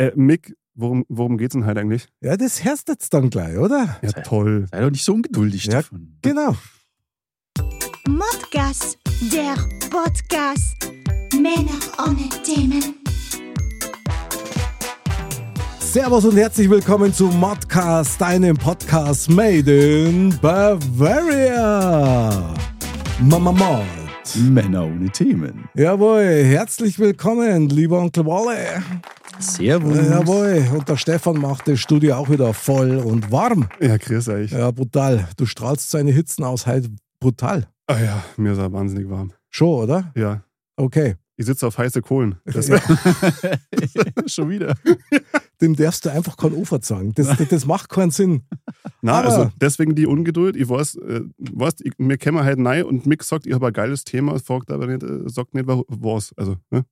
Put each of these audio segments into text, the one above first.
Äh, Mick, worum, worum geht's denn halt eigentlich? Ja, das hörst du jetzt dann gleich, oder? Ja, toll. Sei doch nicht so ungeduldig Ja, davon. genau. Modcast, der Podcast. Männer ohne Themen. Servus und herzlich willkommen zu Modcast, deinem Podcast made in Bavaria. Mama Mod. Männer ohne Themen. Jawohl, herzlich willkommen, lieber Onkel Walle. Servus. Äh, Jawohl, und der Stefan macht das Studio auch wieder voll und warm. Ja, grüß euch. Ja, brutal. Du strahlst seine Hitzen aus, halt brutal. Ah ja, mir ist er wahnsinnig warm. Schon, oder? Ja. Okay. Ich sitze auf heiße Kohlen. Das Schon wieder. Dem darfst du einfach kein Ufer sagen. Das, das, das macht keinen Sinn. Na, also deswegen die Ungeduld. Ich weiß, äh, weißt, ich, mir kämen halt nein und Mick sagt, ich habe ein geiles Thema, fragt aber nicht, äh, sagt nicht, wa- was. Also, ne?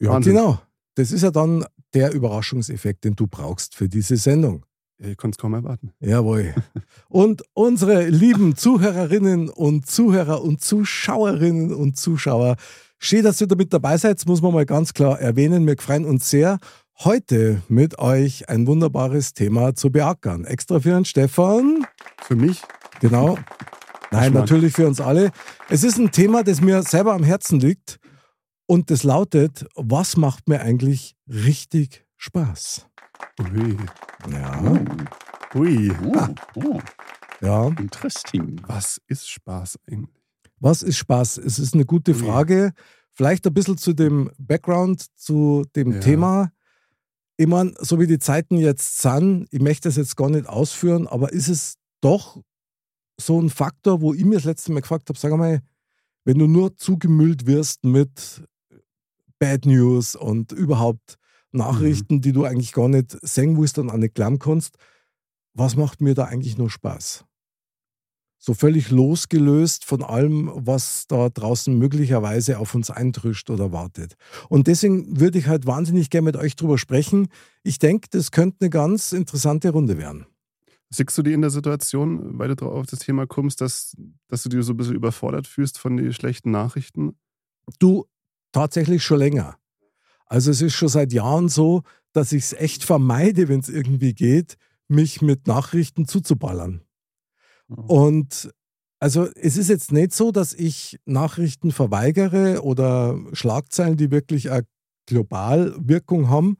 Ja, Wahnsinn. genau. Das ist ja dann der Überraschungseffekt, den du brauchst für diese Sendung. Ich kann es kaum erwarten. Jawohl. Und unsere lieben Zuhörerinnen und Zuhörer und Zuschauerinnen und Zuschauer, schön, dass ihr da mit dabei seid, muss man mal ganz klar erwähnen. Wir freuen uns sehr, heute mit euch ein wunderbares Thema zu beackern. Extra für den Stefan. Für mich? Genau. Nein, natürlich für uns alle. Es ist ein Thema, das mir selber am Herzen liegt. Und das lautet, was macht mir eigentlich richtig Spaß? Ui. Ja. Ui. Oh, oh, Ja. interesting. Was ist Spaß eigentlich? Was ist Spaß? Es ist eine gute Ui. Frage. Vielleicht ein bisschen zu dem Background, zu dem Ja. Thema. Ich meine, so wie die Zeiten jetzt sind, ich möchte das jetzt gar nicht ausführen, aber ist es doch so ein Faktor, wo ich mir das letzte Mal gefragt habe, sag mal, wenn du nur zugemüllt wirst mit Bad News und überhaupt Nachrichten, die du eigentlich gar nicht sehen willst und auch nicht glauben kannst, was macht mir da eigentlich nur Spaß? So völlig losgelöst von allem, was da draußen möglicherweise auf uns eintrischt oder wartet. Und deswegen würde ich halt wahnsinnig gerne mit euch drüber sprechen. Ich denke, das könnte eine ganz interessante Runde werden. Siehst du die in der Situation, weil du drauf auf das Thema kommst, dass, dass du dich so ein bisschen überfordert fühlst von den schlechten Nachrichten? Du, tatsächlich schon länger. Also es ist schon seit Jahren so, dass ich es echt vermeide, wenn es irgendwie geht, mich mit Nachrichten zuzuballern. Und also es ist jetzt nicht so, dass ich Nachrichten verweigere oder Schlagzeilen, die wirklich eine global Wirkung haben.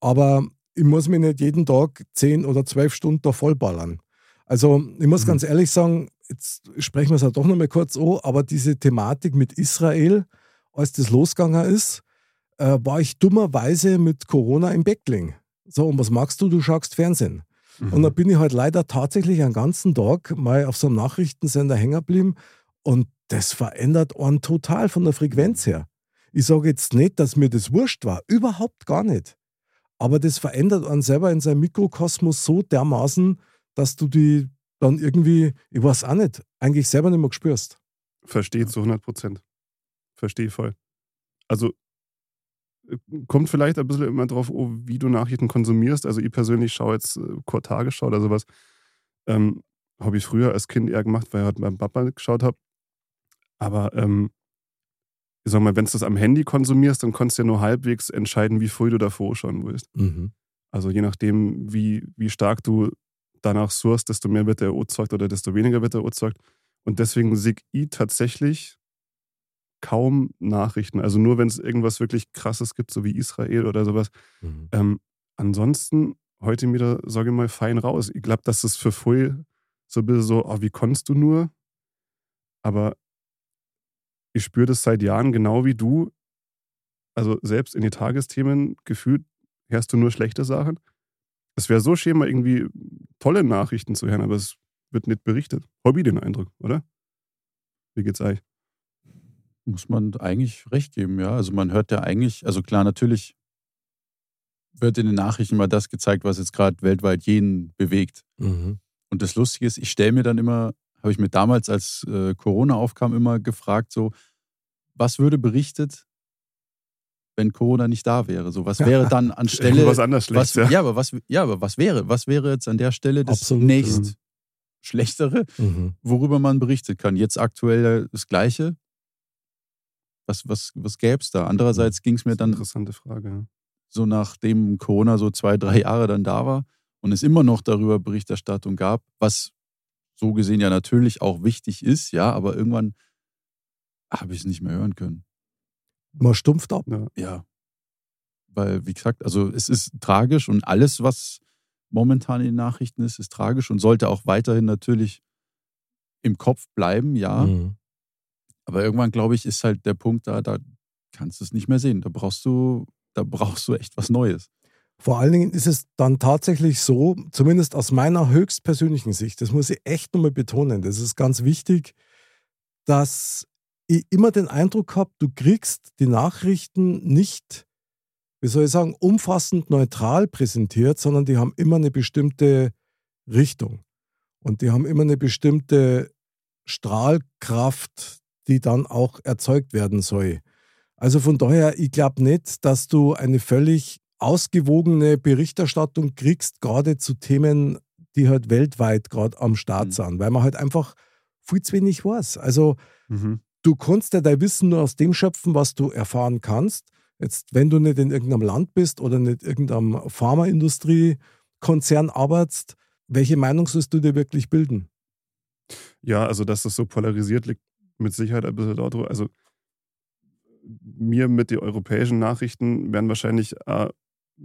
Aber ich muss mir nicht jeden Tag zehn oder zwölf Stunden da vollballern. Also ich muss Mhm. ganz ehrlich sagen, jetzt sprechen wir es halt doch nochmal kurz an, aber diese Thematik mit Israel, als das losgegangen ist, äh, war ich dummerweise mit Corona im Beckling. So, und was magst du? Du schaust Fernsehen. Mhm. Und da bin ich halt leider tatsächlich einen ganzen Tag mal auf so einem Nachrichtensender hängen geblieben und das verändert einen total von der Frequenz her. Ich sage jetzt nicht, dass mir das wurscht war, überhaupt gar nicht. Aber das verändert einen selber in seinem Mikrokosmos so dermaßen, dass du die dann irgendwie, ich weiß auch nicht, eigentlich selber nicht mehr spürst. Verstehe zu 100 Prozent. Verstehe voll. Also kommt vielleicht ein bisschen immer drauf, oh, wie du Nachrichten konsumierst. Also ich persönlich schaue jetzt äh, Kurt Tagesschau oder sowas. Ähm, habe ich früher als Kind eher gemacht, weil ich halt beim Papa geschaut habe. Aber ähm, ich sag mal, wenn du das am Handy konsumierst, dann kannst du ja nur halbwegs entscheiden, wie früh du davor schauen willst. Mhm. Also je nachdem, wie, wie stark du danach suchst, desto mehr wird der erzeugt oder desto weniger wird der erzeugt. Und deswegen sehe ich tatsächlich kaum Nachrichten. Also nur, wenn es irgendwas wirklich Krasses gibt, so wie Israel oder sowas. Mhm. Ähm, ansonsten heute wieder, sage ich mal, fein raus. Ich glaube, dass es für früh so ein bisschen so, oh, wie konntest du nur? Aber ich spüre das seit Jahren genau wie du. Also selbst in die Tagesthemen gefühlt hörst du nur schlechte Sachen. Es wäre so schön, mal irgendwie tolle Nachrichten zu hören, aber es wird nicht berichtet. Hobby den Eindruck, oder? Wie geht's euch? Muss man eigentlich recht geben, ja. Also man hört ja eigentlich, also klar, natürlich wird in den Nachrichten immer das gezeigt, was jetzt gerade weltweit jeden bewegt. Mhm. Und das Lustige ist, ich stelle mir dann immer, habe ich mir damals, als äh, Corona aufkam, immer gefragt, so, was würde berichtet, wenn Corona nicht da wäre? So, was wäre dann anstelle. was anderes was, Schlechtes, ja. ja. aber was, ja, aber was wäre? Was wäre jetzt an der Stelle das Absolut, nächst ja. Schlechtere, Mhm. worüber man berichtet kann? Jetzt aktuell das Gleiche. Was, was, was gäbe es da? Andererseits ging es mir dann interessante Frage. Ja. so nachdem Corona so zwei, drei Jahre dann da war und es immer noch darüber Berichterstattung gab, was so gesehen ja natürlich auch wichtig ist, ja, aber irgendwann habe ich es nicht mehr hören können. Man stumpft ab. Ja. Ja. Weil, wie gesagt, also es ist tragisch und alles, was momentan in den Nachrichten ist, ist tragisch und sollte auch weiterhin natürlich im Kopf bleiben, ja. Mhm. Aber irgendwann, glaube ich, ist halt der Punkt da, da kannst du es nicht mehr sehen. Da brauchst du, da brauchst du echt was Neues. Vor allen Dingen ist es dann tatsächlich so, zumindest aus meiner höchstpersönlichen Sicht, das muss ich echt nochmal betonen, das ist ganz wichtig, dass ich immer den Eindruck habe, du kriegst die Nachrichten nicht, wie soll ich sagen, umfassend neutral präsentiert, sondern die haben immer eine bestimmte Richtung. Und die haben immer eine bestimmte Strahlkraft, die dann auch erzeugt werden soll. Also von daher, ich glaube nicht, dass du eine völlig ausgewogene Berichterstattung kriegst, gerade zu Themen, die halt weltweit gerade am Start Mhm. sind, weil man halt einfach viel zu wenig weiß. Also Mhm. du kannst ja dein Wissen nur aus dem schöpfen, was du erfahren kannst. Jetzt, wenn du nicht in irgendeinem Land bist oder nicht in irgendeinem Pharmaindustriekonzern arbeitest, welche Meinung sollst du dir wirklich bilden? Ja, also dass das so polarisiert liegt mit Sicherheit ein bisschen dort. Also mir mit den europäischen Nachrichten werden wahrscheinlich, äh,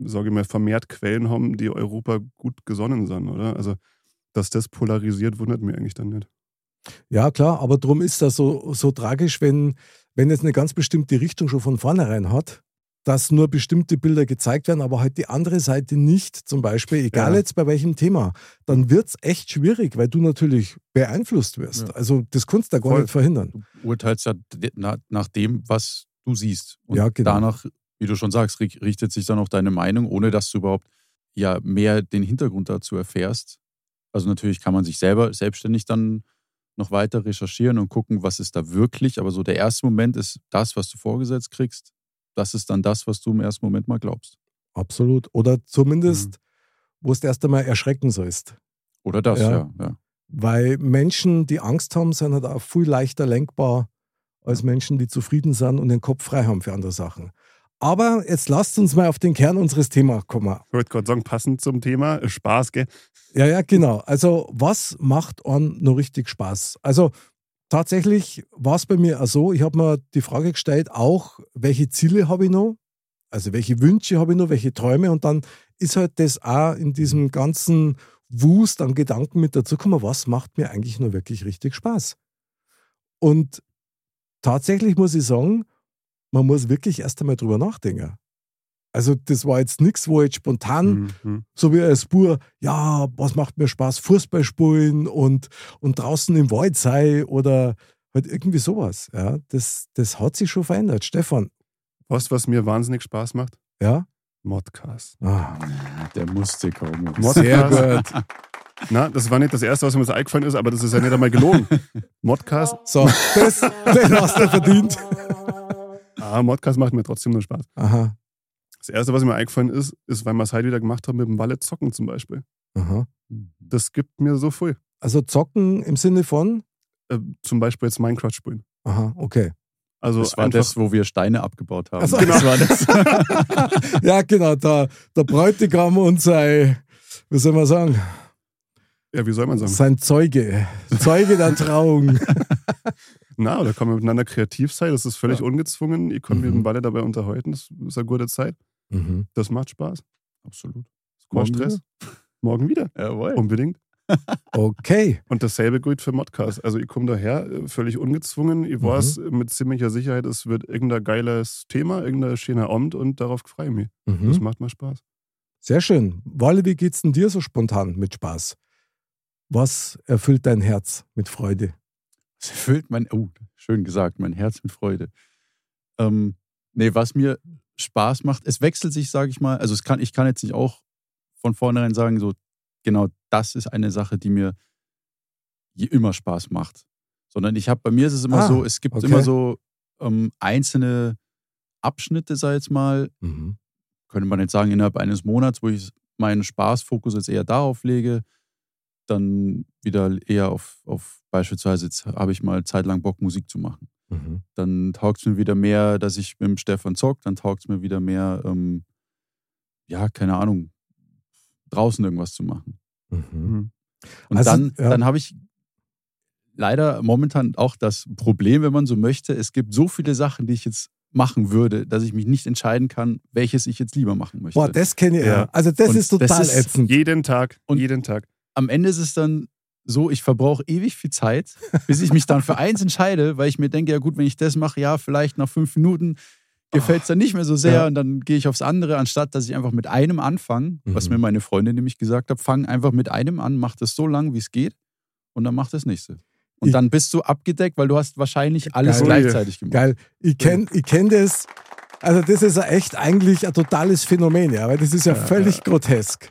sage ich mal, vermehrt Quellen haben, die Europa gut gesonnen sind, oder? Also dass das polarisiert, wundert mich eigentlich dann nicht. Ja, klar, aber darum ist das so, so tragisch, wenn, wenn jetzt eine ganz bestimmte Richtung schon von vornherein hat, dass nur bestimmte Bilder gezeigt werden, aber halt die andere Seite nicht, zum Beispiel, egal Ja. jetzt bei welchem Thema, dann wird es echt schwierig, weil du natürlich beeinflusst wirst. Ja. Also das kannst du da gar Voll. nicht verhindern. Du urteilst ja nach dem, was du siehst. Und Ja, genau. danach, wie du schon sagst, ri- richtet sich dann auch deine Meinung, ohne dass du überhaupt ja mehr den Hintergrund dazu erfährst. Also natürlich kann man sich selber selbstständig dann noch weiter recherchieren und gucken, was ist da wirklich. Aber so der erste Moment ist das, was du vorgesetzt kriegst. Das ist dann das, was du im ersten Moment mal glaubst. Absolut. Oder zumindest, Mhm. wo es erst einmal erschrecken sollst. Oder das, Ja. ja. ja. Weil Menschen, die Angst haben, sind halt auch viel leichter lenkbar als Menschen, die zufrieden sind und den Kopf frei haben für andere Sachen. Aber jetzt lasst uns mal auf den Kern unseres Themas kommen. Ich wollte gerade sagen, passend zum Thema, Spaß, gell? Ja, ja, genau. Also, was macht einem noch richtig Spaß? Also, tatsächlich war es bei mir auch so, ich habe mir die Frage gestellt, auch, welche Ziele habe ich noch? Also, welche Wünsche habe ich noch, welche Träume? Und dann ist halt das auch in diesem ganzen Wust an Gedanken mit dazu gekommen, was macht mir eigentlich nur wirklich richtig Spaß? Und tatsächlich muss ich sagen, man muss wirklich erst einmal drüber nachdenken. Also, das war jetzt nichts, wo jetzt spontan Mhm. so wie als Bur, ja, was macht mir Spaß, Fußball spielen und, und draußen im Wald sein oder halt irgendwie sowas. Ja, das, das hat sich schon verändert. Stefan, Weißt du, was mir wahnsinnig Spaß macht? ja? Modcast. Ah, Der musste kommen. sehr gut. Na, das war nicht das Erste, was mir so eingefallen ist, aber das ist ja nicht einmal gelogen. Modcast, So, das, den hast du verdient. ah, Modcast macht mir trotzdem nur Spaß. Aha, Das Erste, was mir eingefallen ist, ist, weil wir es heute wieder gemacht haben mit dem Wallet zocken zum Beispiel. aha. Das gibt mir so viel. Also zocken im Sinne von, Äh, zum Beispiel jetzt Minecraft spielen. aha, okay. Also Das war das, wo wir Steine abgebaut haben. Also- das war das. ja, genau, der, der Bräutigam und sein, wie soll man sagen, ja, wie soll man sagen? sein Zeuge, Zeuge der Trauung. Na, da kann man miteinander kreativ sein, das ist völlig Ja. ungezwungen. Ich kann mich Mhm. mit dem Wallet dabei unterhalten, das ist eine gute Zeit. Mhm. Das macht Spaß. Absolut. Morgen Stress. Morgen wieder. Jawohl. Unbedingt. Okay. Und dasselbe gilt für Modcast. Also ich komme daher äh, völlig ungezwungen. Ich Mhm. weiß mit ziemlicher Sicherheit, es wird irgendein geiles Thema, irgendein schöner Abend und darauf freue ich mich. Mhm. Das macht mir Spaß. Sehr schön. Walle, wie geht's denn dir so spontan mit Spaß? Was erfüllt dein Herz mit Freude? Es erfüllt mein, oh, schön gesagt, mein Herz mit Freude. Ähm, nee, was mir Spaß macht, es wechselt sich, sage ich mal. Also es kann, ich kann jetzt nicht auch von vornherein sagen, so genau das ist eine Sache, die mir immer Spaß macht. Sondern ich habe, bei mir ist es immer Ah, so, es gibt okay. immer so ähm, einzelne Abschnitte, ich jetzt mal, Mhm. könnte man jetzt sagen, innerhalb eines Monats, wo ich meinen Spaßfokus jetzt eher darauf lege, dann wieder eher auf, auf beispielsweise, jetzt habe ich mal zeitlang Bock, Musik zu machen. Mhm. Dann taugt es mir wieder mehr, dass ich mit dem Stefan zock, dann taugt es mir wieder mehr, ähm, ja, keine Ahnung, draußen irgendwas zu machen. Mhm. Mhm. Und Also, dann, ja. dann habe ich leider momentan auch das Problem, wenn man so möchte, es gibt so viele Sachen, die ich jetzt machen würde, dass ich mich nicht entscheiden kann, welches ich jetzt lieber machen möchte. Boah, das kenne ich Ja. ja. Also das Und ist total das ist- ätzend. Jeden Tag, Und- jeden Tag. Am Ende ist es dann so, ich verbrauche ewig viel Zeit, bis ich mich dann für eins entscheide, weil ich mir denke, ja gut, wenn ich das mache, ja, vielleicht nach fünf Minuten gefällt es dann nicht mehr so sehr Ja. und dann gehe ich aufs andere, anstatt dass ich einfach mit einem anfange, was Mhm. mir meine Freundin nämlich gesagt hat, fang einfach mit einem an, mach das so lang, wie es geht und dann mach das nächste. Und Ich- dann bist du abgedeckt, weil du hast wahrscheinlich alles Geil. gleichzeitig gemacht. Geil. Ich kenne ich kenn das. Also, das ist ja echt eigentlich ein totales Phänomen, ja, weil das ist ja völlig grotesk.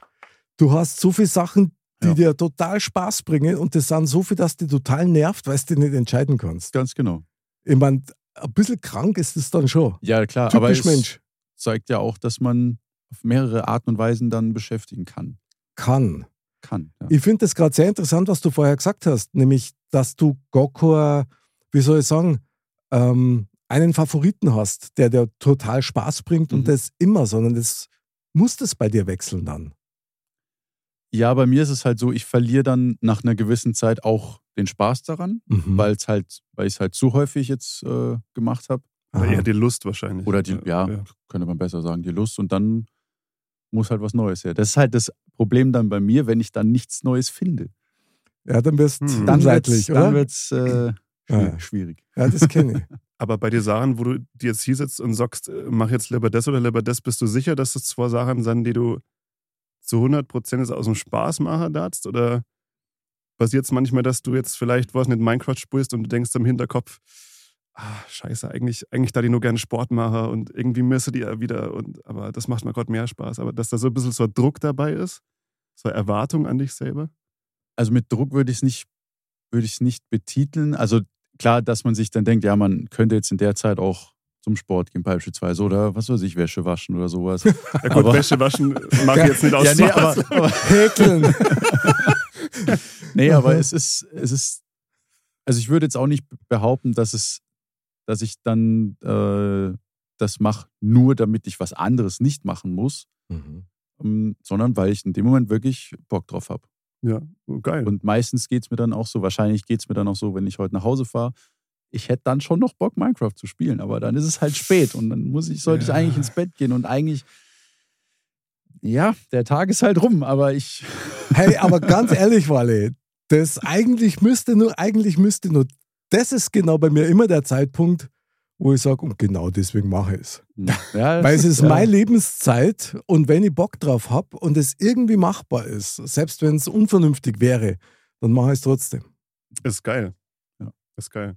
Du hast so viele Sachen, die Ja. dir total Spaß bringen und das sind so viel, dass die total nervt, weil du dich nicht entscheiden kannst. Ganz genau. Ich meine, ein bisschen krank ist es dann schon. Ja, klar, aber Typisch es Mensch. zeigt ja auch, dass man auf mehrere Arten und Weisen dann beschäftigen kann. Kann. Kann. Ja. Ich finde das gerade sehr interessant, was du vorher gesagt hast, nämlich, dass du kein, wie soll ich sagen, ähm, einen Favoriten hast, der dir total Spaß bringt und Mhm. das immer, sondern das muss das bei dir wechseln dann. Ja, bei mir ist es halt so, ich verliere dann nach einer gewissen Zeit auch den Spaß daran, Mhm. weil es halt, weil ich es halt zu häufig jetzt äh, gemacht habe. Oder eher die Lust wahrscheinlich. Oder die, ja, könnte man besser sagen, die Lust und dann muss halt was Neues her. Das ist halt das Problem dann bei mir, wenn ich dann nichts Neues finde. Ja, dann wirst du Hm. Dann wird unleidlich, es dann oder? wird's, äh, Ja. schwierig. Ja, das kenne ich. Aber bei den Sachen, wo du dir jetzt hier sitzt und sagst, äh, mach jetzt lieber das oder lieber das, bist du sicher, dass das zwei Sachen sind, die du zu 100% jetzt aus dem Spaß machen darfst? Oder passiert es manchmal, dass du jetzt vielleicht, was nicht, Minecraft spielst und du denkst im Hinterkopf, ah, scheiße, eigentlich, eigentlich da die nur gerne Sport mache und irgendwie müsste die ja wieder, und, aber das macht mir gerade mehr Spaß. Aber dass da so ein bisschen so ein Druck dabei ist, so eine Erwartung an dich selber? Also mit Druck würde ich es nicht, würde ich es nicht betiteln. Also klar, dass man sich dann denkt, ja, man könnte jetzt in der Zeit auch zum Sport gehen beispielsweise oder was weiß ich, Wäsche waschen oder sowas. Ja gut, Aber- Wäsche waschen mache ich jetzt nicht aus ja, nee, aber, aber, Häkeln. nee, aber Mhm. es ist, es ist, also ich würde jetzt auch nicht behaupten, dass es, dass ich dann äh, das mache, nur damit ich was anderes nicht machen muss, Mhm. ähm, sondern weil ich in dem Moment wirklich Bock drauf habe. Ja, geil. Und meistens geht es mir dann auch so, wahrscheinlich geht es mir dann auch so, wenn ich heute nach Hause fahre, ich hätte dann schon noch Bock, Minecraft zu spielen, aber dann ist es halt spät und dann muss ich, sollte Ja. ich eigentlich ins Bett gehen und eigentlich, ja, der Tag ist halt rum, aber ich, Hey, aber ganz ehrlich, Wale, das eigentlich müsste nur, eigentlich müsste nur, das ist genau bei mir immer der Zeitpunkt, wo ich sage, und genau deswegen mache ich es. ja, Weil es ist ja. meine Lebenszeit und wenn ich Bock drauf habe und es irgendwie machbar ist, selbst wenn es unvernünftig wäre, dann mache ich es trotzdem. Ist geil. Ja. Ist geil.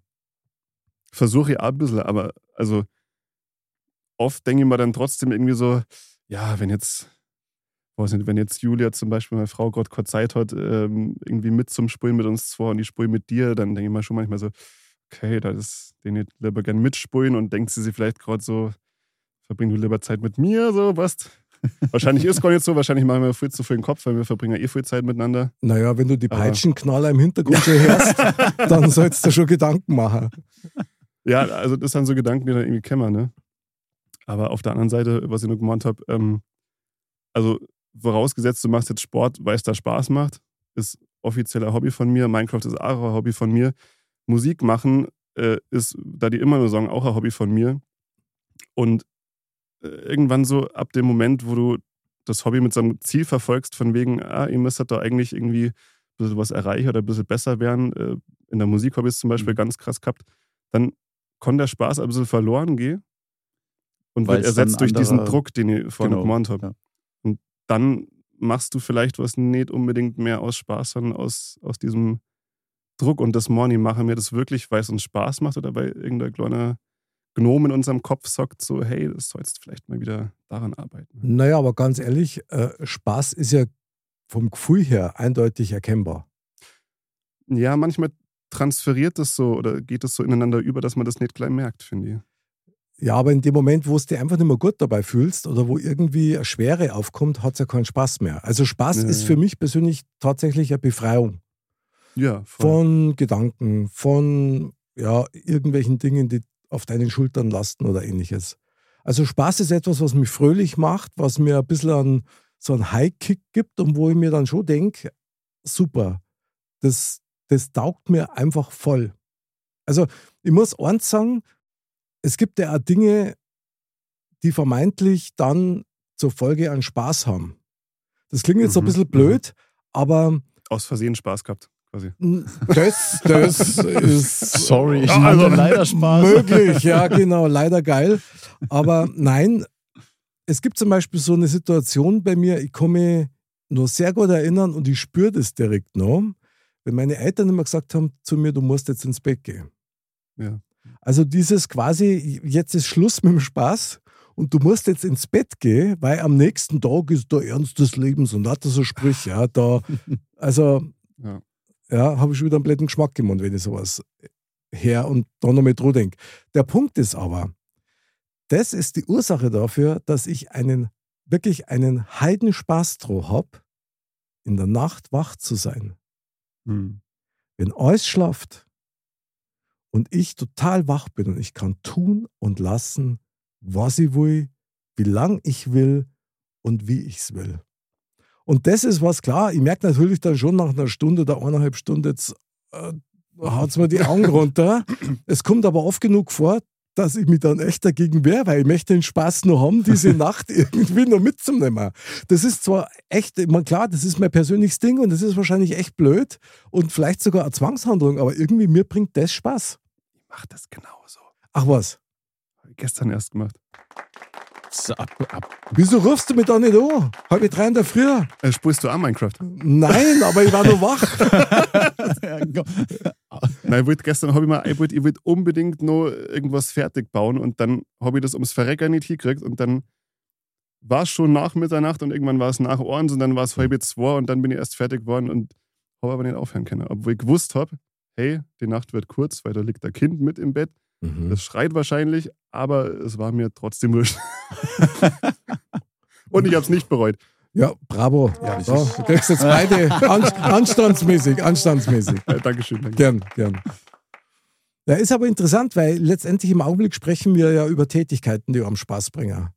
Versuche ich auch ein bisschen, aber also oft denke ich mir dann trotzdem irgendwie so, ja, wenn jetzt, weiß nicht, wenn jetzt Julia zum Beispiel, meine Frau, gerade kurz Zeit hat, ähm, irgendwie mit zum Spulen mit uns zwei und die spulen mit dir, dann denke ich mir schon manchmal so, okay, da ist den ich lieber gern mitspulen und denkt sie sich vielleicht gerade so, verbring du lieber Zeit mit mir, so, was? wahrscheinlich ist gar nicht so, wahrscheinlich machen wir viel zu viel den Kopf, weil wir verbringen ja eh viel Zeit miteinander. Naja, wenn du die Peitschenknaller im Hintergrund schon hörst, dann sollst du schon Gedanken machen. Ja, also das sind so Gedanken, die dann irgendwie kämmern, ne? Aber auf der anderen Seite, was ich nur gemeint habe, ähm, also vorausgesetzt, du machst jetzt Sport, weil es da Spaß macht, ist offizieller Hobby von mir. Minecraft ist auch ein Hobby von mir. Musik machen äh, ist, da die immer nur sagen, auch ein Hobby von mir. Und äh, irgendwann so ab dem Moment, wo du das Hobby mit so einem Ziel verfolgst, von wegen, ah, ihr müsstet da eigentlich irgendwie ein bisschen was erreichen oder ein bisschen besser werden, äh, in der Musik habe ich es zum Beispiel Mhm. ganz krass gehabt, dann kann der Spaß ein bisschen verloren gehen und Weil wird ersetzt durch diesen Druck, den ich vorhin Genau, gemeint habe. ja. Und dann machst du vielleicht was nicht unbedingt mehr aus Spaß, sondern aus, aus diesem Druck und das Morning machen wir das wirklich, weil es uns Spaß macht oder weil irgendein kleiner Gnom in unserem Kopf sagt so, hey, das sollst vielleicht mal wieder daran arbeiten. Naja, aber ganz ehrlich, äh, Spaß ist ja vom Gefühl her eindeutig erkennbar. Ja, manchmal transferiert das so oder geht es so ineinander über, dass man das nicht gleich merkt, finde ich. Ja, aber in dem Moment, wo es dir einfach nicht mehr gut dabei fühlst oder wo irgendwie eine Schwere aufkommt, hat es ja keinen Spaß mehr. Also Spaß Ja, ist für mich persönlich tatsächlich eine Befreiung Ja, von Gedanken, von ja, irgendwelchen Dingen, die auf deinen Schultern lasten oder ähnliches. Also Spaß ist etwas, was mich fröhlich macht, was mir ein bisschen an, so einen High-Kick gibt und wo ich mir dann schon denke, super, das, das taugt mir einfach voll. Also ich muss eins sagen, es gibt ja auch Dinge, die vermeintlich dann zur Folge an Spaß haben. Das klingt jetzt so ein Mhm, bisschen mhm. blöd, aber Aus Versehen Spaß gehabt, quasi. das, das ist Sorry, ich hatte also- leider Spaß. möglich, ja genau, leider geil. Aber nein, es gibt zum Beispiel so eine Situation bei mir, ich mich nur sehr gut erinnern und ich spüre das direkt noch, wenn meine Eltern immer gesagt haben zu mir, du musst jetzt ins Bett gehen. Ja. Also dieses quasi, jetzt ist Schluss mit dem Spaß und du musst jetzt ins Bett gehen, weil am nächsten Tag ist der Ernst des Lebens und hat er so Sprüche, ja, da, also, Ja. ja, habe ich wieder einen blöden Geschmack im Mund, wenn ich sowas her und da noch mit drüber denke. Der Punkt ist aber, das ist die Ursache dafür, dass ich einen, wirklich einen Heidenspaß drauf habe, in der Nacht wach zu sein Hm. wenn alles schlaft und ich total wach bin und ich kann tun und lassen, was ich will, wie lang ich will und wie ich es will. Und das ist was klar, ich merke natürlich dann schon nach einer Stunde oder eineinhalb Stunden, jetzt äh, haut es mir die Augen runter. Es kommt aber oft genug vor, dass ich mich dann echt dagegen wehre, weil ich möchte den Spaß noch haben, diese Nacht irgendwie noch mitzunehmen. Das ist zwar echt, ich meine, klar, das ist mein persönliches Ding und das ist wahrscheinlich echt blöd und vielleicht sogar eine Zwangshandlung, aber irgendwie mir bringt das Spaß. Ich mach das genauso. Ach was, gestern erst gemacht. So, ab, ab. wieso rufst du mich da nicht an? Halb drei in der Früh? Äh, spielst du auch Minecraft? Nein, aber ich war noch wach. Nein, ich wollte gestern habe ich mal, ich wollte, ich wollte unbedingt noch irgendwas fertig bauen und dann habe ich das ums Verrecker nicht hingekriegt und dann war es schon nach Mitternacht und irgendwann war es nach eins und dann war es halb zwei und dann bin ich erst fertig geworden und habe aber nicht aufhören können. Obwohl ich gewusst habe, hey, die Nacht wird kurz, weil da liegt ein Kind mit im Bett. Mhm. Das schreit wahrscheinlich, aber es war mir trotzdem wurscht. und ich habe es nicht bereut. Ja, bravo. Ja, so, du kriegst jetzt beide an, anstandsmäßig, anstandsmäßig. Äh, Dankeschön. Danke. Gern, gern. Ja, ist aber interessant, weil letztendlich im Augenblick sprechen wir ja über Tätigkeiten, die am Spaß bringen.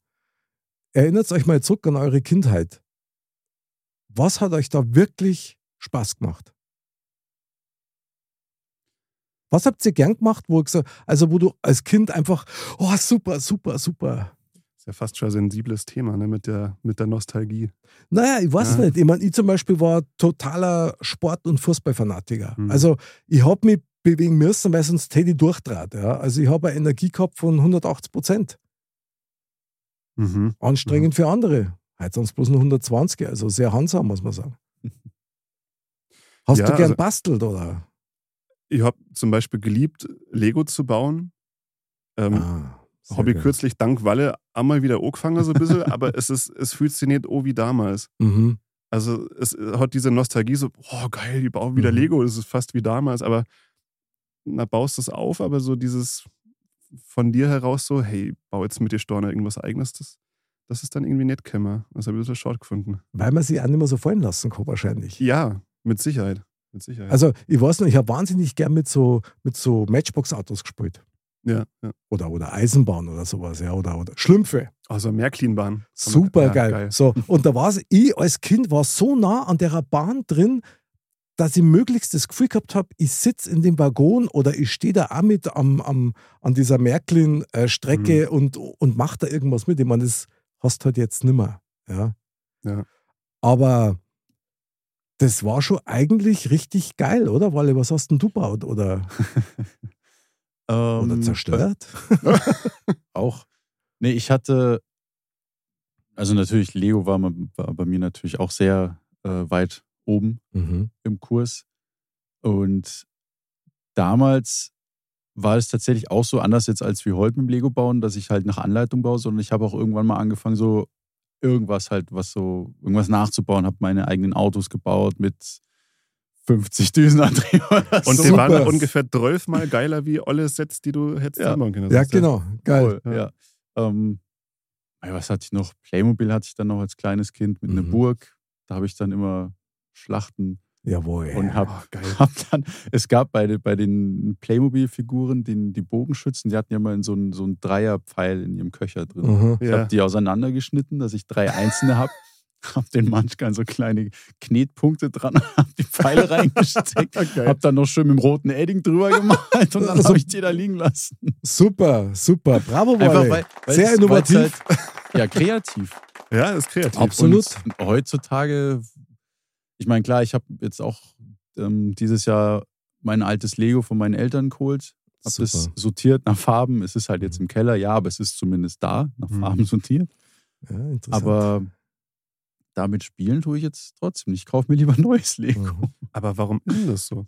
Erinnert euch mal zurück an eure Kindheit. Was hat euch da wirklich Spaß gemacht? Was habt ihr gern gemacht, wo, gesagt- also wo du als Kind einfach, oh super, super, super. Ist ja fast schon ein sensibles Thema ne, mit, der, mit der Nostalgie. Naja, ich weiß Ja. nicht. Ich meine, ich zum Beispiel war totaler Sport- und Fußballfanatiker. Mhm. Also ich habe mich bewegen müssen, weil sonst hätte ich durchtrat. Ja. Also ich habe eine Energie gehabt von 180 Prozent. Mhm. Anstrengend für andere. Heute es bloß nur 120, also sehr handsam, muss man sagen. Hast Ja, du gern also- bastelt, oder? Ich habe zum Beispiel geliebt, Lego zu bauen. Ähm, Ah, ich geil. kürzlich dank Walle einmal wieder angefangen, so ein bisschen, aber es, ist, es fühlt sich nicht an wie damals. Mhm. Also es hat diese Nostalgie so, oh geil, ich baue wieder Mhm. Lego, das ist fast wie damals, aber na, baust es auf, aber so dieses von dir heraus so, hey, bau jetzt mit dir Storner irgendwas eigenes, das, das ist dann irgendwie nicht kämmer. Das habe ich ein bisschen short gefunden. Weil man sich auch nicht mehr so fallen lassen kann, wahrscheinlich. Ja, mit Sicherheit. Mit Sicherheit. Also ich weiß noch, ich habe wahnsinnig gern mit so, mit so Matchbox-Autos gespielt. ja, ja. Oder, oder Eisenbahn oder sowas, ja. Oder, oder Schlümpfe. Also Märklinbahn. Super Ja, geil. So, und da war ich als Kind war so nah an der Bahn drin, dass ich möglichst das Gefühl gehabt habe, ich sitze in dem Waggon oder ich stehe da auch mit am, am, an dieser Märklin-Strecke Mhm. und, und mache da irgendwas mit. Ich meine, das hast du halt jetzt nimmer. Ja. Ja. Aber das war schon eigentlich richtig geil, oder? Walle, was hast denn du gebaut oder, oder Ähm, zerstört? Auch. Nee, ich hatte, also natürlich, Lego war, war bei mir natürlich auch sehr äh, weit oben Mhm. im Kurs. Und damals war es tatsächlich auch so anders jetzt als wie heute mit dem Lego bauen, dass ich halt nach Anleitung baue, sondern ich habe auch irgendwann mal angefangen, so irgendwas halt, was so, irgendwas nachzubauen, habe meine eigenen Autos gebaut mit 50 Düsenantrieben. oder Und so. die waren Super. ungefähr 12 mal geiler wie alle Sets, die du hättest Ja. können. Ja, genau. Geil. Cool, ja. Ähm, ey, was hatte ich noch? Playmobil hatte ich dann noch als kleines Kind mit einer Mhm. Burg. Da habe ich dann immer Schlachten Jawohl. und habe Oh, geil. hab dann, es gab bei, den- bei den Playmobil-Figuren, den, die Bogenschützen, die hatten ja mal so einen, so einen Dreierpfeil in ihrem Köcher drin. Mhm. Ich Ja. habe die auseinandergeschnitten, dass ich drei einzelne habe. Hab den manchmal so kleine Knetpunkte dran, hab die Pfeile reingesteckt, Geil. hab dann noch schön mit dem roten Edding drüber gemalt und dann Also- habe ich die da liegen lassen. Super, super. Bravo, Einfach weil, weil Sehr innovativ. Halt, ja, kreativ. Ja, ist kreativ. Absolut. Und heutzutage, ich meine, klar, ich habe jetzt auch ähm, dieses Jahr mein altes Lego von meinen Eltern geholt. Habe das Super. sortiert nach Farben. Es ist halt jetzt im Keller, ja, aber es ist zumindest da, nach Mhm. Farben sortiert. Ja, interessant. Aber damit spielen tue ich jetzt trotzdem. nicht. Ich kaufe mir lieber neues Lego. Mhm. Aber warum ist das so?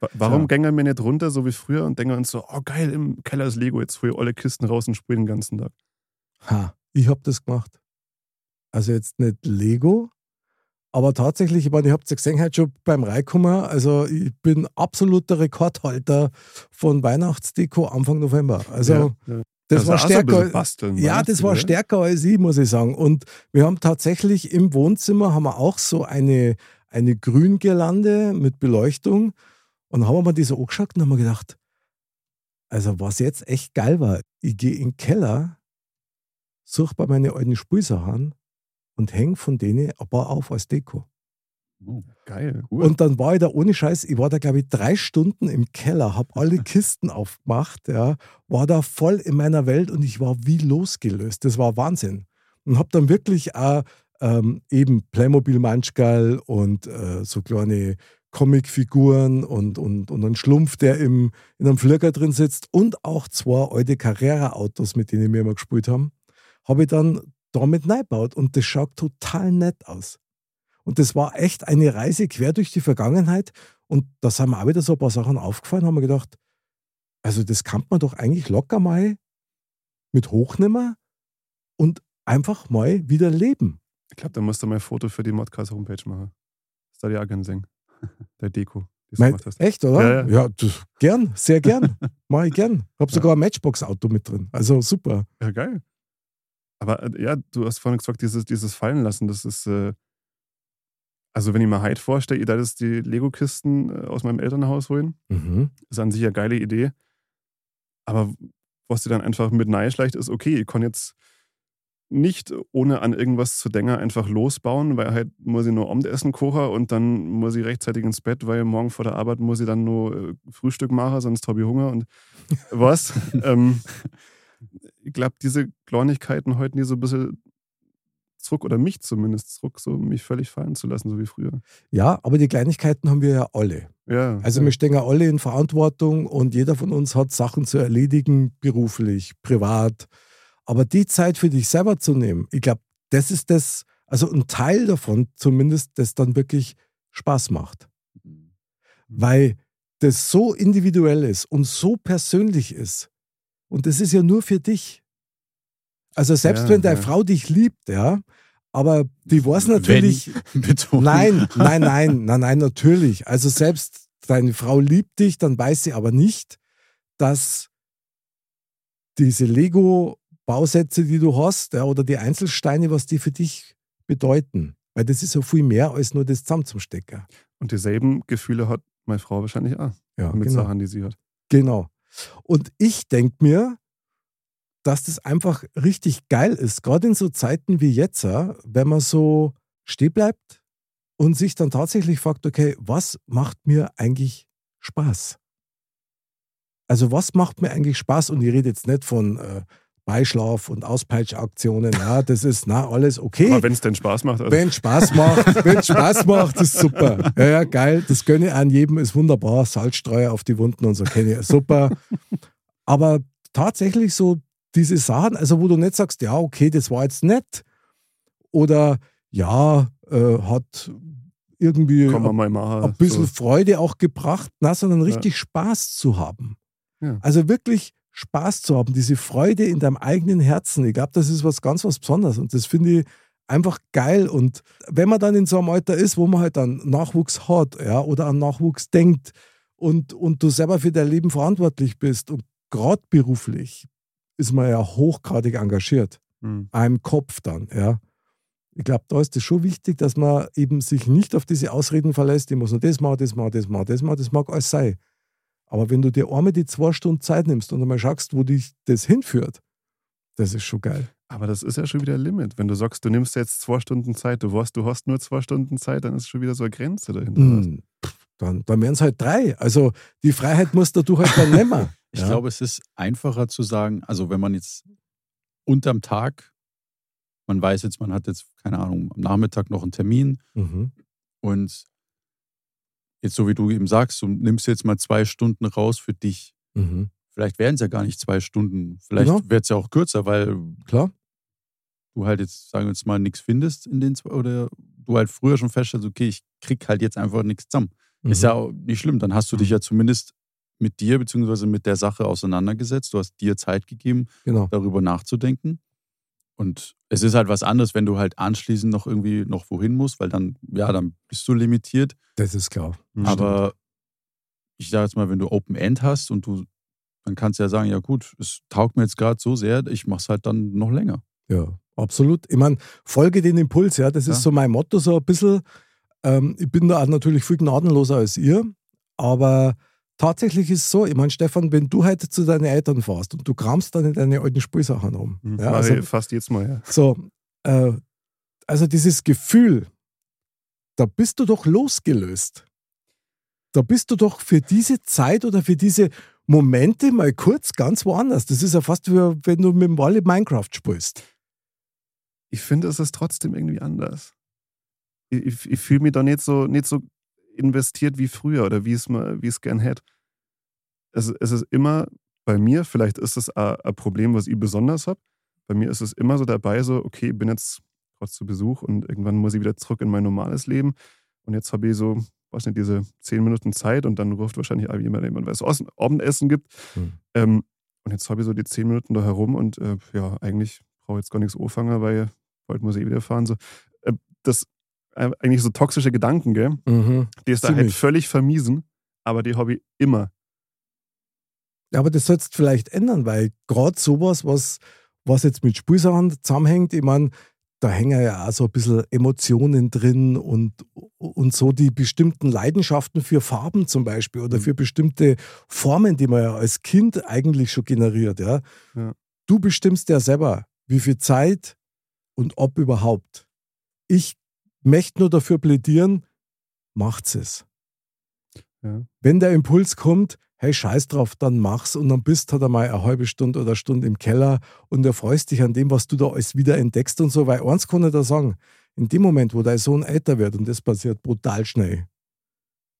Wa- Warum Tja. gängen wir nicht runter, so wie früher, und denken uns so, oh geil, im Keller ist Lego, jetzt ich alle Kisten raus und spiele den ganzen Tag. Ha, ich habe das gemacht. Also jetzt nicht Lego, aber tatsächlich, ich meine, ihr habt es ja gesehen heute schon beim Reinkommen, also ich bin absoluter Rekordhalter von Weihnachtsdeko Anfang November. Also Ja, ja. das war auch so ein stärker. basteln, ja, das war stärker als ich, muss ich sagen. Und wir haben tatsächlich im Wohnzimmer haben wir auch so eine, eine Grüngirlande mit Beleuchtung. Und haben wir mal die so angeschaut und haben gedacht, also was jetzt echt geil war, ich gehe in den Keller, suche bei meinen alten Spielsachen und hänge von denen ein paar auf als Deko. Oh, Geil. cool. Und dann war ich da ohne Scheiß, ich war da, glaube ich, drei Stunden im Keller, habe alle Kisten aufgemacht, ja, war da voll in meiner Welt und ich war wie losgelöst. Das war Wahnsinn. Und habe dann wirklich auch ähm, eben Playmobil Manchgal und äh, so kleine Comicfiguren und, und, und einen Schlumpf, der im, in einem Flieger drin sitzt und auch zwei alte Carrera-Autos, mit denen wir immer gespielt haben, habe ich dann damit neibaut und das schaut total nett aus. Und das war echt eine Reise quer durch die Vergangenheit. Und da sind mir auch wieder so ein paar Sachen aufgefallen, haben wir gedacht, also das kann man doch eigentlich locker mal mit hochnehmen und einfach mal wieder leben. Ich glaube, da musst du mal ein Foto für die Modcast-Homepage machen. Das da die auch gerne singen. Der Deko, die du Mein, gemacht hast. echt, oder? Ja, Ja, das, gern, sehr gern. Mach ich gern. Hab sogar ein Matchbox-Auto mit drin. Also super. Ja, geil. Aber äh, ja, du hast vorhin gesagt, dieses, dieses Fallen lassen, das ist, äh, also wenn ich mir heute vorstelle, ich da das die Lego-Kisten äh, aus meinem Elternhaus holen, Mhm. ist an sich eine geile Idee. Aber was dir dann einfach mit schleicht, ist, okay, ich kann jetzt nicht ohne an irgendwas zu denken einfach losbauen, weil halt muss ich nur Abendessen kochen und dann muss ich rechtzeitig ins Bett, weil morgen vor der Arbeit muss ich dann nur äh, Frühstück machen, sonst habe ich Hunger und was. ähm, ich glaube, diese Kleinigkeiten heute nie so ein bisschen zurück, oder mich zumindest zurück, so mich völlig fallen zu lassen, so wie früher. Ja, aber die Kleinigkeiten haben wir ja alle. Ja. Also ja. wir stehen ja alle in Verantwortung und jeder von uns hat Sachen zu erledigen, beruflich, privat. Aber die Zeit für dich selber zu nehmen, ich glaube, das ist das, also ein Teil davon zumindest, das dann wirklich Spaß macht. Weil das so individuell ist und so persönlich ist. Und das ist ja nur für dich. Also selbst Ja, wenn deine ja. Frau dich liebt, ja, aber die weiß natürlich, Betonung. Nein, nein, nein, nein, nein, natürlich. Also selbst deine Frau liebt dich, dann weiß sie aber nicht, dass diese Lego-Bausätze, die du hast, ja, oder die Einzelsteine, was die für dich bedeuten. Weil das ist ja viel mehr als nur das Zusammenzustecken. Und dieselben Gefühle hat meine Frau wahrscheinlich auch Ja, mit genau. Sachen, die sie hat. Genau. Und ich denke mir, dass das einfach richtig geil ist, gerade in so Zeiten wie jetzt, wenn man so stehen bleibt und sich dann tatsächlich fragt, okay, was macht mir eigentlich Spaß? Also was macht mir eigentlich Spaß? Und ich rede jetzt nicht von äh, Beischlaf und Auspeitschaktionen, ja, das ist na alles okay. Aber wenn es denn Spaß macht, also, Wenn Spaß macht, wenn Spaß macht, ist super. Ja, ja, geil. Das gönne ich an jedem, ist wunderbar. Salzstreuer auf die Wunden und so kenne ich. Super. Aber tatsächlich so diese Sachen, also wo du nicht sagst, ja, okay, das war jetzt nett. Oder ja, äh, hat irgendwie machen. ein bisschen So. Freude auch gebracht, na, sondern richtig Spaß zu haben. Ja. Also wirklich Spaß zu haben, diese Freude in deinem eigenen Herzen. Ich glaube, das ist was ganz was Besonderes und das finde ich einfach geil. Und wenn man dann in so einem Alter ist, wo man halt dann Nachwuchs hat, ja, oder an Nachwuchs denkt und, und du selber für dein Leben verantwortlich bist und gerade beruflich ist man ja hochgradig engagiert. Hm. Einem Kopf dann, ja. Ich glaube, da ist es schon wichtig, dass man eben sich nicht auf diese Ausreden verlässt, ich muss nur das machen, das machen, das machen, das machen, das mag alles sein. Aber wenn du dir einmal die zwei Stunden Zeit nimmst und einmal schaust, wo dich das hinführt, das ist schon geil. Aber das ist ja schon wieder ein Limit. Wenn du sagst, du nimmst jetzt zwei Stunden Zeit, du weißt, du hast nur zwei Stunden Zeit, dann ist schon wieder so eine Grenze dahinter. Pff, dann, dann wären es halt drei. Also die Freiheit musst du halt dann nehmen. Ich Ja. glaube, es ist einfacher zu sagen, also wenn man jetzt unterm Tag, man weiß jetzt, man hat jetzt, keine Ahnung, am Nachmittag noch einen Termin Mhm. und jetzt so wie du eben sagst, du nimmst jetzt mal zwei Stunden raus für dich. Mhm. Vielleicht wären es ja gar nicht zwei Stunden, vielleicht Ja. wird es ja auch kürzer, weil Klar? du halt jetzt, sagen wir jetzt mal, nichts findest in den zwei, oder du halt früher schon feststellst, okay, ich krieg halt jetzt einfach nichts zusammen. Ist Mhm. ja auch nicht schlimm. Dann hast du dich ja zumindest mit dir beziehungsweise mit der Sache auseinandergesetzt. Du hast dir Zeit gegeben, Genau. darüber nachzudenken. Und es ist halt was anderes, wenn du halt anschließend noch irgendwie noch wohin musst, weil dann, ja, dann bist du limitiert. Das ist klar. Hm. Aber ich sage jetzt mal, wenn du Open End hast und du, dann kannst du ja sagen, ja gut, es taugt mir jetzt gerade so sehr, ich mach's halt dann noch länger. Ja, absolut. Ich meine, folge den Impuls, ja, das ist Ja. so mein Motto, so ein bisschen. Ähm, ich bin da auch natürlich viel gnadenloser als ihr, aber tatsächlich ist es so, ich meine, Stefan, wenn du heute zu deinen Eltern fährst und du kramst dann in deine alten Spielsachen rum, Hm, ja, also, fast jedes Mal, ja. so, äh, also dieses Gefühl, da bist du doch losgelöst. Da bist du doch für diese Zeit oder für diese Momente mal kurz ganz woanders. Das ist ja fast wie wenn du mit dem Wally Minecraft spielst. Ich finde, es ist trotzdem irgendwie anders. Ich, ich, ich fühle mich da nicht so, nicht so investiert wie früher oder wie es mal, wie es gern hätte. Es, es ist immer bei mir, vielleicht ist es ein Problem, was ich besonders habe. Bei mir ist es immer so dabei, so, okay, ich bin jetzt trotz zu Besuch und irgendwann muss ich wieder zurück in mein normales Leben. Und jetzt habe ich so, weiß nicht, diese zehn Minuten Zeit und dann ruft wahrscheinlich jemand, jemand was es Abendessen gibt. Hm. Ähm, und jetzt habe ich so die zehn Minuten da herum und äh, ja, eigentlich brauche ich jetzt gar nichts anfangen, weil bald muss ich eh wieder fahren. So. Äh, das eigentlich so toxische Gedanken, gell? Mhm. Die ist da halt völlig vermiesen, aber die habe ich immer. Ja, aber das sollst du vielleicht ändern, weil gerade sowas, was, was jetzt mit Spielsachen zusammenhängt, ich meine, da hängen ja auch so ein bisschen Emotionen drin und, und so die bestimmten Leidenschaften für Farben zum Beispiel oder Mhm. für bestimmte Formen, die man ja als Kind eigentlich schon generiert. Ja. Ja. Du bestimmst ja selber, wie viel Zeit und ob überhaupt. Ich möchte nur dafür plädieren, macht's es. Ja. Wenn der Impuls kommt, hey, scheiß drauf, dann mach's und dann bist halt einmal eine halbe Stunde oder eine Stunde im Keller und erfreust dich an dem, was du da alles wieder entdeckst und so, weil eins kann ich da sagen, in dem Moment, wo dein Sohn älter wird und das passiert brutal schnell,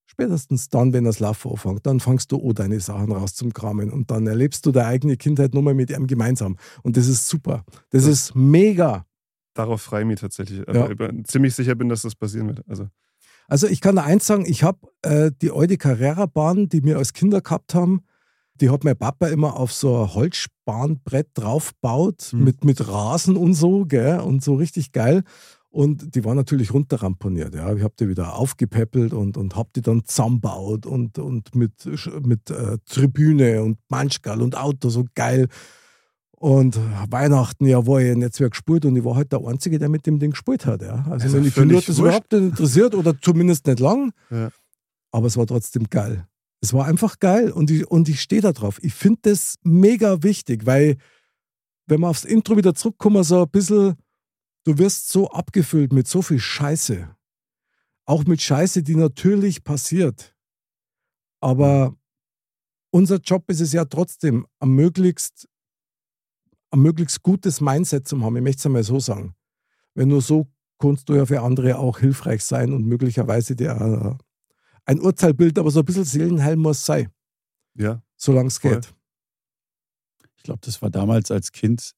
spätestens dann, wenn er das Laufen anfängt, dann fangst du auch deine Sachen raus zum Kramen und dann erlebst du deine eigene Kindheit nochmal mit ihm gemeinsam und das ist super. Das Ja. ist mega. Darauf freue ich mich tatsächlich. Ja. ich bin ziemlich sicher bin, dass das passieren wird. Also, Also ich kann da eins sagen, ich habe äh, die alte Carrera-Bahn, die wir als Kinder gehabt haben, die hat mein Papa immer auf so ein Holzspanbrett draufgebaut Hm. mit, mit Rasen und so, gell, und so richtig geil. Und die war natürlich runterramponiert. Ja. Ich habe die wieder aufgepäppelt und, und habe die dann zusammengebaut und, und mit, mit äh, Tribüne und Manschgal und Auto, so geil. Und Weihnachten, ja, war ich ein Netzwerk gespielt und ich war halt der Einzige, der mit dem Ding gespielt hat. Ja. Also, Also wenn ich völlig hat das überhaupt nicht interessiert oder zumindest nicht lang. Ja. Aber es war trotzdem geil. Es war einfach geil und ich, und ich stehe da drauf. Ich finde das mega wichtig, weil, wenn wir aufs Intro wieder zurückkommen, so ein bisschen, du wirst so abgefüllt mit so viel Scheiße. Auch mit Scheiße, die natürlich passiert. Aber unser Job ist es ja trotzdem, am möglichst, ein möglichst gutes Mindset zu haben. Ich möchte es einmal so sagen. Wenn nur so kannst du ja für andere auch hilfreich sein und möglicherweise dir äh, ein Urteil bilden, aber so ein bisschen Seelenheil muss sein, ja. solange es geht. Ich glaube, das war damals als Kind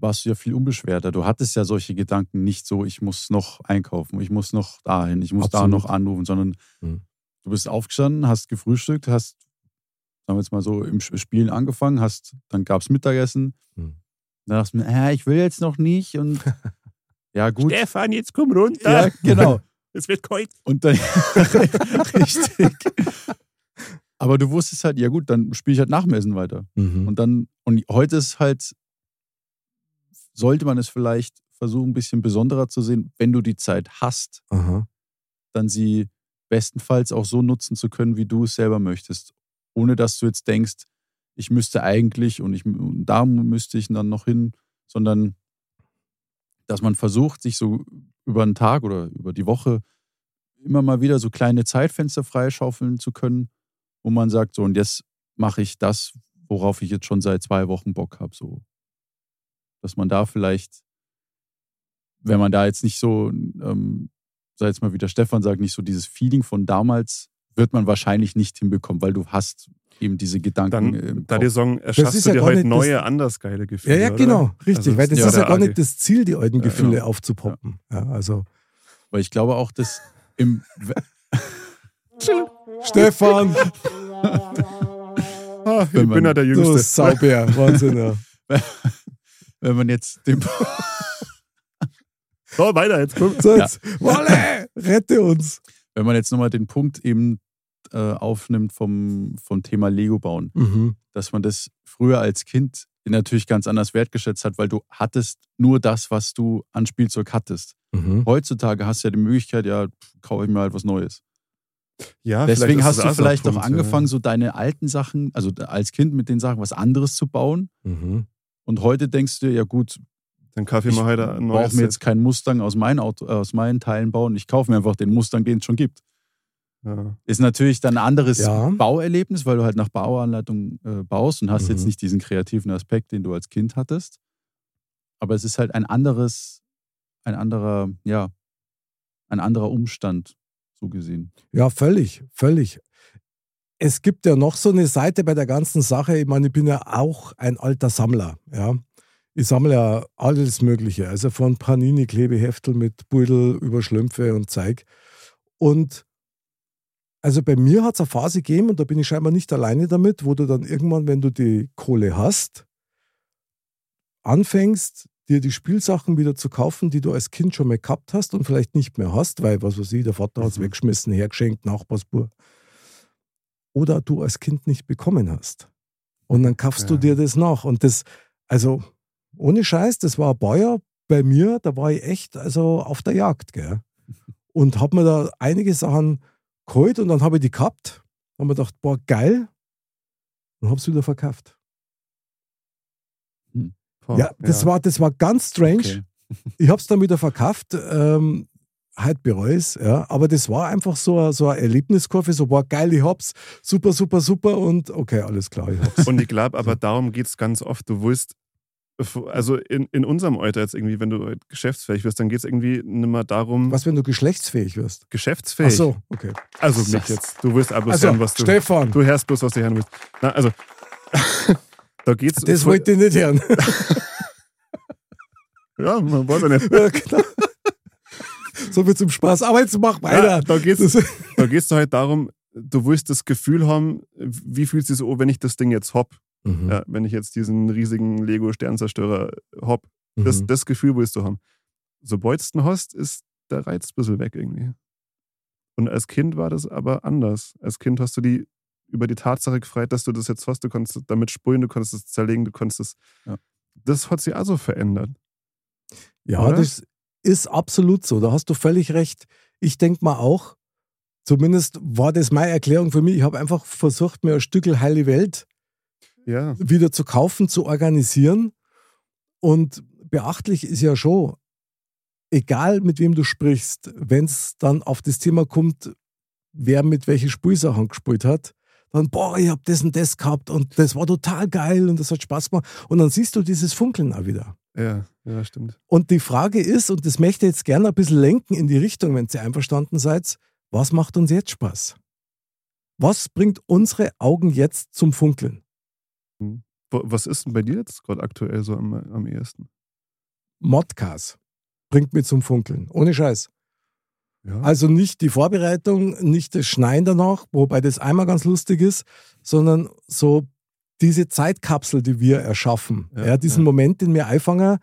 warst du ja viel unbeschwerter. Du hattest ja solche Gedanken nicht so, ich muss noch einkaufen, ich muss noch dahin, ich muss da Absolut. noch anrufen, sondern Mhm. du bist aufgestanden, hast gefrühstückt, hast, sagen wir jetzt mal so, im Spielen angefangen, hast, dann gab es Mittagessen. Mhm. Dann dachtest du mir, äh, ich will jetzt noch nicht und ja gut. Stefan, jetzt komm runter. Ja, genau. Es wird kalt. Und dann, richtig. Aber du wusstest halt, ja gut, dann spiele ich halt nach dem Essen weiter. Mhm. Und dann, und heute ist halt, sollte man es vielleicht versuchen, ein bisschen besonderer zu sehen, wenn du die Zeit hast, Aha. dann sie bestenfalls auch so nutzen zu können, wie du es selber möchtest. Ohne dass du jetzt denkst, ich müsste eigentlich und ich und da müsste ich dann noch hin, sondern dass man versucht, sich so über einen Tag oder über die Woche immer mal wieder so kleine Zeitfenster freischaufeln zu können, wo man sagt, so und jetzt mache ich das, worauf ich jetzt schon seit zwei Wochen Bock habe. So. Dass man da vielleicht, wenn man da jetzt nicht so, ähm, sei jetzt mal wieder Stefan sagt, nicht so dieses Feeling von damals, wird man wahrscheinlich nicht hinbekommen, weil du hast eben diese Gedanken Dann, da die Sagen, erschaffst ist du ja dir heute neue, das- anders geile Gefühle. Ja, ja, oder? genau, richtig. Also, weil das ja, ist ja gar nicht das Ziel, die alten Ja, Gefühle genau. aufzupoppen. Ja, also, Weil ich glaube auch, dass im, Stefan, Ah, ich Wenn bin man- ja der du Jüngste. Saubär, Wahnsinn. Ja. wenn man jetzt den, So, weiter, jetzt komm. So, jetzt, Wolle, rette uns. wenn man jetzt nochmal den Punkt eben äh, aufnimmt vom, vom Thema Lego bauen, Mhm. dass man das früher als Kind natürlich ganz anders wertgeschätzt hat, weil du hattest nur das, was du an Spielzeug hattest. Mhm. Heutzutage hast du ja die Möglichkeit, ja, kaufe ich mir halt was Neues. Ja, Deswegen hast du vielleicht auch angefangen, ja. so deine alten Sachen, also als Kind mit den Sachen was anderes zu bauen. Mhm. Und heute denkst du dir, ja gut, Dann kaufe ich ich mir heute ein brauche neues mir jetzt keinen Mustang aus meinen, Auto, äh, aus meinen Teilen bauen. Ich kaufe mir einfach den Mustang, den es schon gibt. Ja. Ist natürlich dann ein anderes Ja. Bauerlebnis, weil du halt nach Bauanleitung äh, baust und hast Mhm. jetzt nicht diesen kreativen Aspekt, den du als Kind hattest. Aber es ist halt ein anderes, ein anderer, ja, ein anderer Umstand, so gesehen. Ja, völlig, völlig. Es gibt ja noch so eine Seite bei der ganzen Sache. Ich meine, ich bin ja auch ein alter Sammler. Ja. Ich sammle ja alles Mögliche. Also von Panini-Klebeheftel mit Beutel über Schlümpfe und Zeig. Und also bei mir hat es eine Phase gegeben, und da bin ich scheinbar nicht alleine damit, wo du dann irgendwann, wenn du die Kohle hast, anfängst, dir die Spielsachen wieder zu kaufen, die du als Kind schon mal gehabt hast und vielleicht nicht mehr hast, weil, was weiß ich, der Vater hat es Mhm. weggeschmissen, hergeschenkt, Nachbarsbur. Oder du als Kind nicht bekommen hast. Und dann kaufst du Ja. dir das nach. Und das, also ohne Scheiß, das war ein Bäuer bei mir, da war ich echt also auf der Jagd, gell? Und hab mir da einige Sachen geholt und dann habe ich die gehabt. Haben mir gedacht, boah, geil. Und hab's wieder verkauft. Boah, ja, das, War, das war ganz strange. Okay. Ich habe es dann wieder verkauft. Ähm, halt bereue es, ja. Aber das war einfach so, ein- so eine Erlebniskurve, so, boah, geil, ich hab's. Super, super, super. Und okay, alles klar, ich hab's. Und ich glaube, aber darum geht es ganz oft. Du willst, also in, in unserem Alter jetzt irgendwie, wenn du geschäftsfähig wirst, dann geht es irgendwie nicht mehr darum, Was, wenn du geschlechtsfähig wirst? geschäftsfähig. Ach so, okay. Also mich jetzt. Du willst aber bloß Also, hören, was du. Stefan, Du hörst bloß, was du hören willst. Na, also, da geht's. das wollte ich nicht hören. Ja, man weiß ja nicht. ja, genau. So viel zum Spaß. Aber jetzt mach Ja, weiter. da geht es da geht's halt darum, du willst das Gefühl haben, wie fühlt es sich so, wenn ich das Ding jetzt hab? Mhm. Ja, wenn ich jetzt diesen riesigen Lego-Sternzerstörer hab. Das, Mhm. das Gefühl willst du haben. Sobald du ihn hast, ist der Reiz ein bisschen weg irgendwie. Und als Kind war das aber anders. Als Kind hast du die über die Tatsache gefreut, dass du das jetzt hast. Du konntest damit spulen, du konntest es zerlegen, du konntest es. Ja. Das hat sich also verändert. Ja, Oder? das ist absolut so. Da hast du völlig recht. Ich denke mal auch, zumindest war das meine Erklärung für mich. Ich habe einfach versucht, mir ein Stückel heile Welt Ja. wieder zu kaufen, zu organisieren. Und beachtlich ist ja schon, egal mit wem du sprichst, wenn es dann auf das Thema kommt, wer mit welchen Spielsachen gespielt hat, dann, boah, ich habe das und das gehabt und das war total geil und das hat Spaß gemacht. Und dann siehst du dieses Funkeln auch wieder. Ja, ja, stimmt. Und die Frage ist, und das möchte ich jetzt gerne ein bisschen lenken in die Richtung, wenn ihr einverstanden seid, was macht uns jetzt Spaß? Was bringt unsere Augen jetzt zum Funkeln? Wo- Was ist denn bei dir jetzt gerade aktuell so am, am ehesten? Modcast bringt mich zum Funkeln. Ohne Scheiß. Ja. Also nicht die Vorbereitung, nicht das Schneien danach, wobei das einmal ganz lustig ist, sondern so diese Zeitkapsel, die wir erschaffen. Ja, Ja, diesen ja. Moment, den wir einfangen,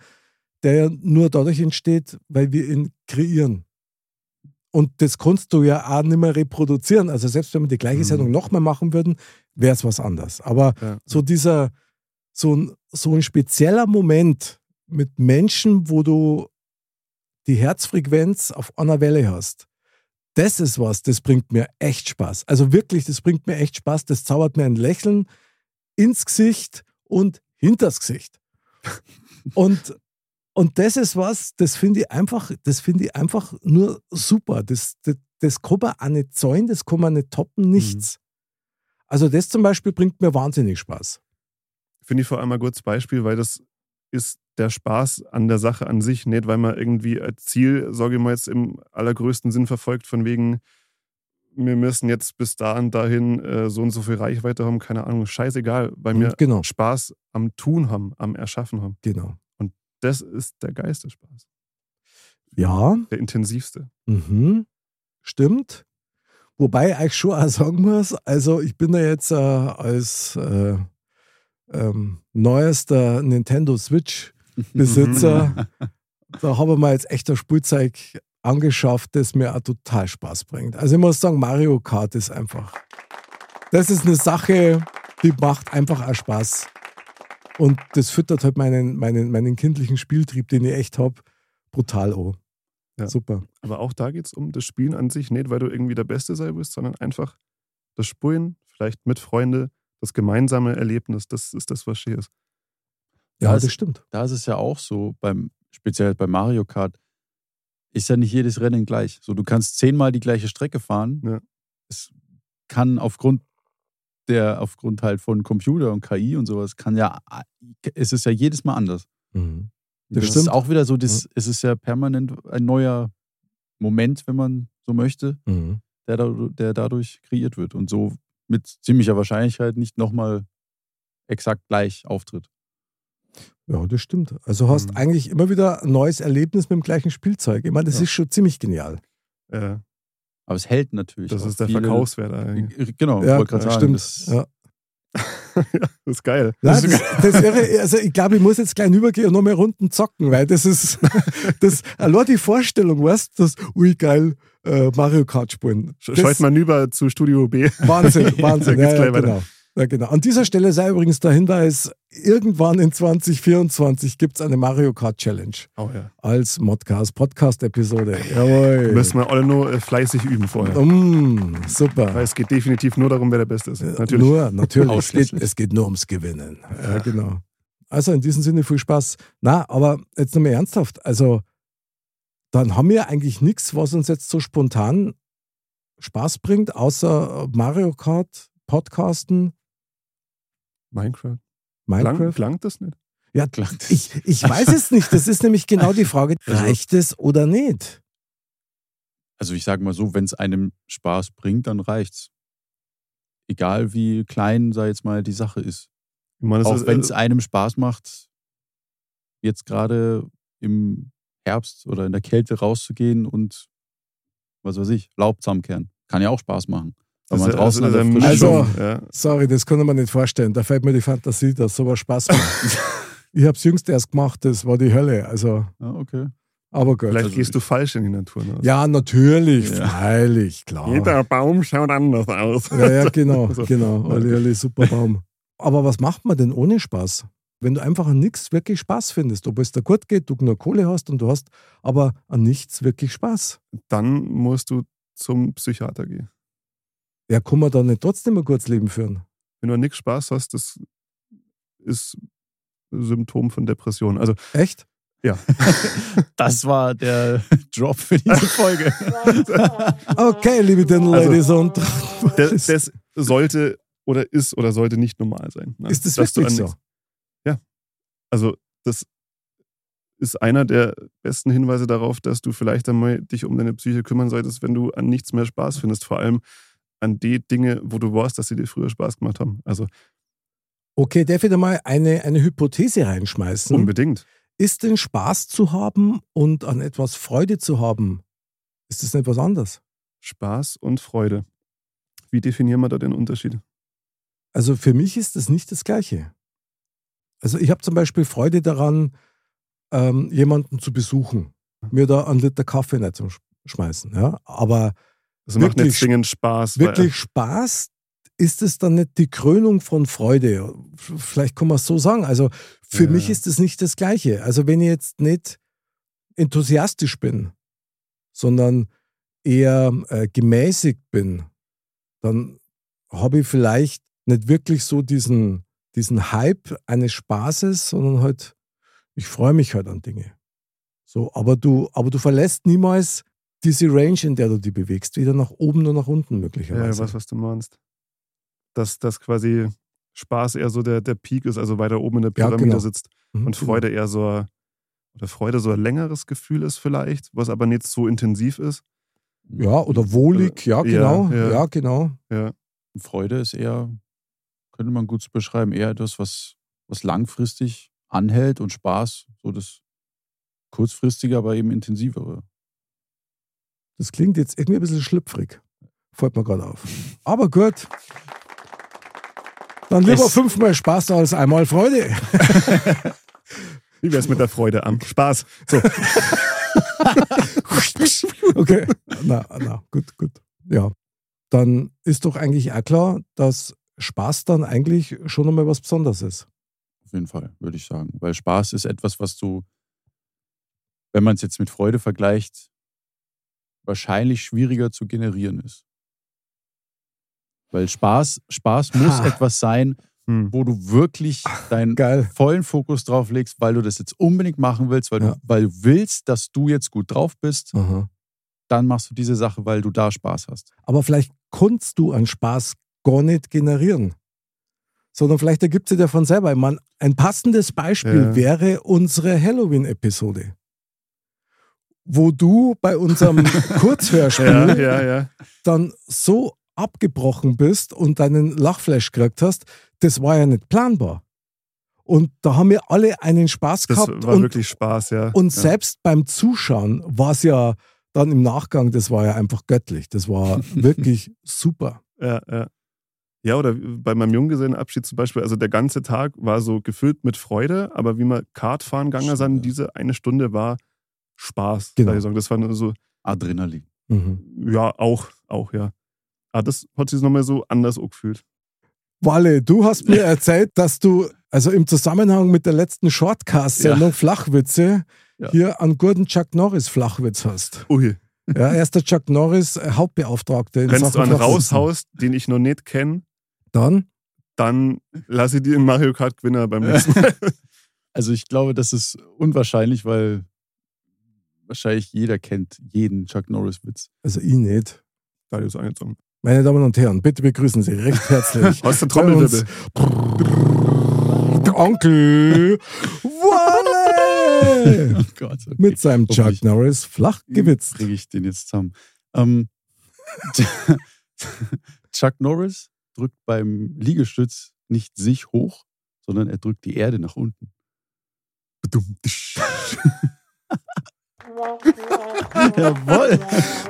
der ja nur dadurch entsteht, weil wir ihn kreieren. Und das kannst du ja auch nicht mehr reproduzieren. Also selbst wenn wir die gleiche Mhm. Sendung nochmal machen würden, wäre es was anderes. Aber ja. so dieser, so ein, so ein spezieller Moment mit Menschen, wo du die Herzfrequenz auf einer Welle hast. Das ist was, das bringt mir echt Spaß. Also wirklich, das bringt mir echt Spaß. Das zaubert mir ein Lächeln ins Gesicht und hinters Gesicht. Und, und das ist was, das finde ich einfach, das finde ich einfach nur super. Das, das, das kann man auch nicht zäunen, das kann man nicht toppen, nichts. Also das zum Beispiel bringt mir wahnsinnig Spaß. Finde ich vor allem ein gutes Beispiel, weil das ist der Spaß an der Sache an sich, nicht weil man irgendwie ein Ziel, sage ich mal jetzt im allergrößten Sinn verfolgt, von wegen, wir müssen jetzt bis da und dahin äh, so und so viel Reichweite haben, keine Ahnung, scheißegal, weil wir Genau, Spaß am Tun haben, am Erschaffen haben. genau. Das ist der geilste Spaß, Ja, der intensivste. Mhm. Stimmt. Wobei ich schon auch sagen muss, also ich bin da jetzt äh, als äh, ähm, neuester Nintendo Switch-Besitzer, da habe ich mir jetzt echt ein Spielzeug angeschafft, das mir auch total Spaß bringt. Also ich muss sagen, Mario Kart ist einfach. Das ist eine Sache, die macht einfach auch Spaß. Und das füttert halt meinen, meinen, meinen kindlichen Spieltrieb, den ich echt habe, brutal an. Ja. Super. Aber auch da geht es um das Spielen an sich, nicht weil du irgendwie der Beste sein willst, sondern einfach das Spielen, vielleicht mit Freunden, das gemeinsame Erlebnis, das ist das, was hier ist. Ja, Das- das stimmt. Da ist es ja auch so, beim, speziell bei Mario Kart, ist ja nicht jedes Rennen gleich. So, du kannst zehnmal die gleiche Strecke fahren. Ja. Es kann aufgrund der, aufgrund halt von Computer und KI und sowas, kann ja, es ist ja jedes Mal anders. Mhm. Das, Das ist auch wieder so, das, es ist ja permanent ein neuer Moment, wenn man so möchte, Mhm. der, der dadurch kreiert wird und so mit ziemlicher Wahrscheinlichkeit nicht nochmal exakt gleich auftritt. Ja, das stimmt. Also hast Mhm. eigentlich immer wieder ein neues Erlebnis mit dem gleichen Spielzeug. Ich meine, das Ja. ist schon ziemlich genial. Äh, Aber es hält natürlich. das ist der Verkaufswert eigentlich. Genau, Ja, wollte gerade sagen. stimmt. Das, Ja. Ja, das ist geil. Das das, das irre, also ich glaube, ich muss jetzt gleich übergehen und noch mehr Runden zocken, weil das ist, das, allein die Vorstellung, weißt du, das, ui geil, äh, Mario Kart spielen. Schaut mal rüber zu Studio B. Wahnsinn, Wahnsinn. Ja, ja, genau. Ja, genau. An dieser Stelle sei übrigens der Hinweis, irgendwann in 2024 gibt es eine Mario Kart Challenge Oh ja. als Modcast, Podcast-Episode. Jawohl. Müssen wir alle nur äh, fleißig üben vorher. Mm, super. Weil es geht definitiv nur darum, wer der Beste ist. Natürlich. Nur, natürlich. es, geht, es geht nur ums Gewinnen. Ja, genau. Also in diesem Sinne viel Spaß. Na, aber jetzt nochmal ernsthaft. Also, dann haben wir eigentlich nichts, was uns jetzt so spontan Spaß bringt, außer Mario Kart, Podcasten, Minecraft. Klang, Minecraft. klang das nicht? Ja, Klang das. ich, ich weiß es nicht. Das ist nämlich genau die Frage, Also- reicht es oder nicht? Also ich sage mal so, wenn es einem Spaß bringt, dann reicht's. Egal wie klein, sei jetzt mal, die Sache ist. Ich meine, Auch wenn es äh, einem Spaß macht, jetzt gerade im Herbst oder in der Kälte rauszugehen und was weiß ich, Laub zusammenkehren. Kann ja auch Spaß machen. Das man ist- draußen das an der Also- ja. Sorry, das kann man nicht vorstellen. Da fällt mir die Fantasie, dass sowas Spaß macht. ich habe es jüngst erst gemacht, das war die Hölle. Also, Ja, okay. aber gut. Vielleicht Also gehst du falsch in die Natur. Ne? Ja, natürlich, Ja. freilich, klar. Jeder Baum schaut anders aus. Ja, ja, genau, So. genau. Olli, Olli, super Baum. Aber was macht man denn ohne Spaß? Wenn du einfach an nichts wirklich Spaß findest, ob es dir gut geht, du nur Kohle hast und du hast aber an nichts wirklich Spaß. Dann musst du zum Psychiater gehen. Ja, kann man dann nicht trotzdem ein kurzes Leben führen? Wenn du an nichts Spaß hast, das ist ein Symptom von Depression. Also Echt? Das war der Drop für diese Folge. Okay, liebe Dinner Also, Ladies und das, das sollte oder ist oder sollte nicht normal sein. ne? ist das Dass du wirklich so? nichts- Also das ist einer der besten Hinweise darauf, dass du vielleicht einmal dich um deine Psyche kümmern solltest, wenn du an nichts mehr Spaß findest. Vor allem an die Dinge, wo du weißt, dass sie dir früher Spaß gemacht haben. Also Okay, darf ich da mal eine, eine Hypothese reinschmeißen? unbedingt. ist denn Spaß zu haben und an etwas Freude zu haben, ist das nicht was anderes? Spaß und Freude. Wie definieren wir da den Unterschied? Also für mich ist das nicht das Gleiche. Also ich habe zum Beispiel Freude daran, ähm, jemanden zu besuchen, mir da einen Liter Kaffee nicht zu sch- schmeißen. Ja? Aber Das macht nicht Wirklich- zwingend Spaß. wirklich Spaß ist es dann nicht die Krönung von Freude. Vielleicht kann man es so sagen. Also für Ja. mich ist es nicht das Gleiche. Also wenn ich jetzt nicht enthusiastisch bin, sondern eher äh, gemäßigt bin, dann habe ich vielleicht nicht wirklich so diesen, diesen Hype eines Spaßes, sondern halt, ich freue mich halt an Dinge. So, aber du, aber du verlässt niemals diese Range, in der du dich bewegst, weder nach oben noch nach unten Ja, möglicherweise. ich weiß, was du meinst. Dass das quasi Spaß eher so der, der Peak ist, also weiter oben in der Ja, Pyramide genau. sitzt Mhm, und Freude eher so ein- oder Freude so ein längeres Gefühl ist vielleicht, was aber nicht so intensiv ist. Ja, oder wohlig, ja, Ja, genau. Ja, ja. genau. Ja. Freude ist eher, könnte man gut so beschreiben, eher etwas, was, was langfristig anhält und Spaß, so das kurzfristige, aber eben intensivere. Das klingt jetzt irgendwie ein bisschen schlüpfrig. Fällt mir gerade auf. Aber gut. Dann lieber Es- fünfmal Spaß als einmal Freude. Wie wär's mit der Freude am Spaß? So. Okay. Na, na, gut, gut. Ja. Dann ist doch eigentlich auch klar, dass Spaß dann eigentlich schon einmal was Besonderes ist. Auf jeden Fall, würde ich sagen. Weil Spaß ist etwas, was du, wenn man es jetzt mit Freude vergleicht, wahrscheinlich schwieriger zu generieren ist. Weil Spaß, Spaß muss Ha. etwas sein, Hm. wo du wirklich deinen Geil. vollen Fokus drauf legst, weil du das jetzt unbedingt machen willst, weil, Ja. du, weil du willst, dass du jetzt gut drauf bist, Aha. dann machst du diese Sache, weil du da Spaß hast. Aber vielleicht kannst du an Spaß gar nicht generieren. Sondern vielleicht ergibt sich der von selber. Ich meine, ein passendes Beispiel Ja. wäre unsere Halloween-Episode. Wo du bei unserem Kurzhörspiel Ja, ja, ja. dann so abgebrochen bist und deinen Lachflash gekriegt hast, das war ja nicht planbar. Und da haben wir alle einen Spaß Das gehabt. war und, wirklich Spaß, ja. und selbst beim Zuschauen war es ja dann im Nachgang, das war ja einfach göttlich. Das war wirklich super. Ja, ja. Ja, oder bei meinem Junggesellenabschied zum Beispiel, also der ganze Tag war so gefüllt mit Freude, aber wie wir Kart fahren gegangen sind, diese eine Stunde war Spaß. Genau. darf ich sagen. Das war nur so, Adrenalin. Mhm. ja, auch, auch, ja. Aber das hat sich nochmal so anders auch gefühlt. Walle, du hast mir erzählt, dass du also im Zusammenhang mit der letzten Shortcast-Sendung Flachwitze Ja. hier einen guten Chuck Norris Flachwitz hast. Ui, Ja, er ist der Chuck Norris äh, Hauptbeauftragte. in wenn du Sachen einen Flachwitzen. raushaust, den ich noch nicht kenne, Dann? dann lasse ich die in Mario Kart Gewinner beim nächsten Mal. Also ich glaube, das ist unwahrscheinlich, weil wahrscheinlich jeder kennt jeden Chuck Norris-Witz. Also ich nicht. Da ist angezogen. Meine Damen und Herren, bitte begrüßen Sie recht herzlich. Aus der Trommelwirbel. der Onkel Walle Oh Gott, okay. mit seinem Chuck Hoffentlich Norris flach gewitzt. Kriege ich den jetzt zusammen. Ähm, Chuck Norris drückt beim Liegestütz nicht sich hoch, sondern er drückt die Erde nach unten. Jawohl.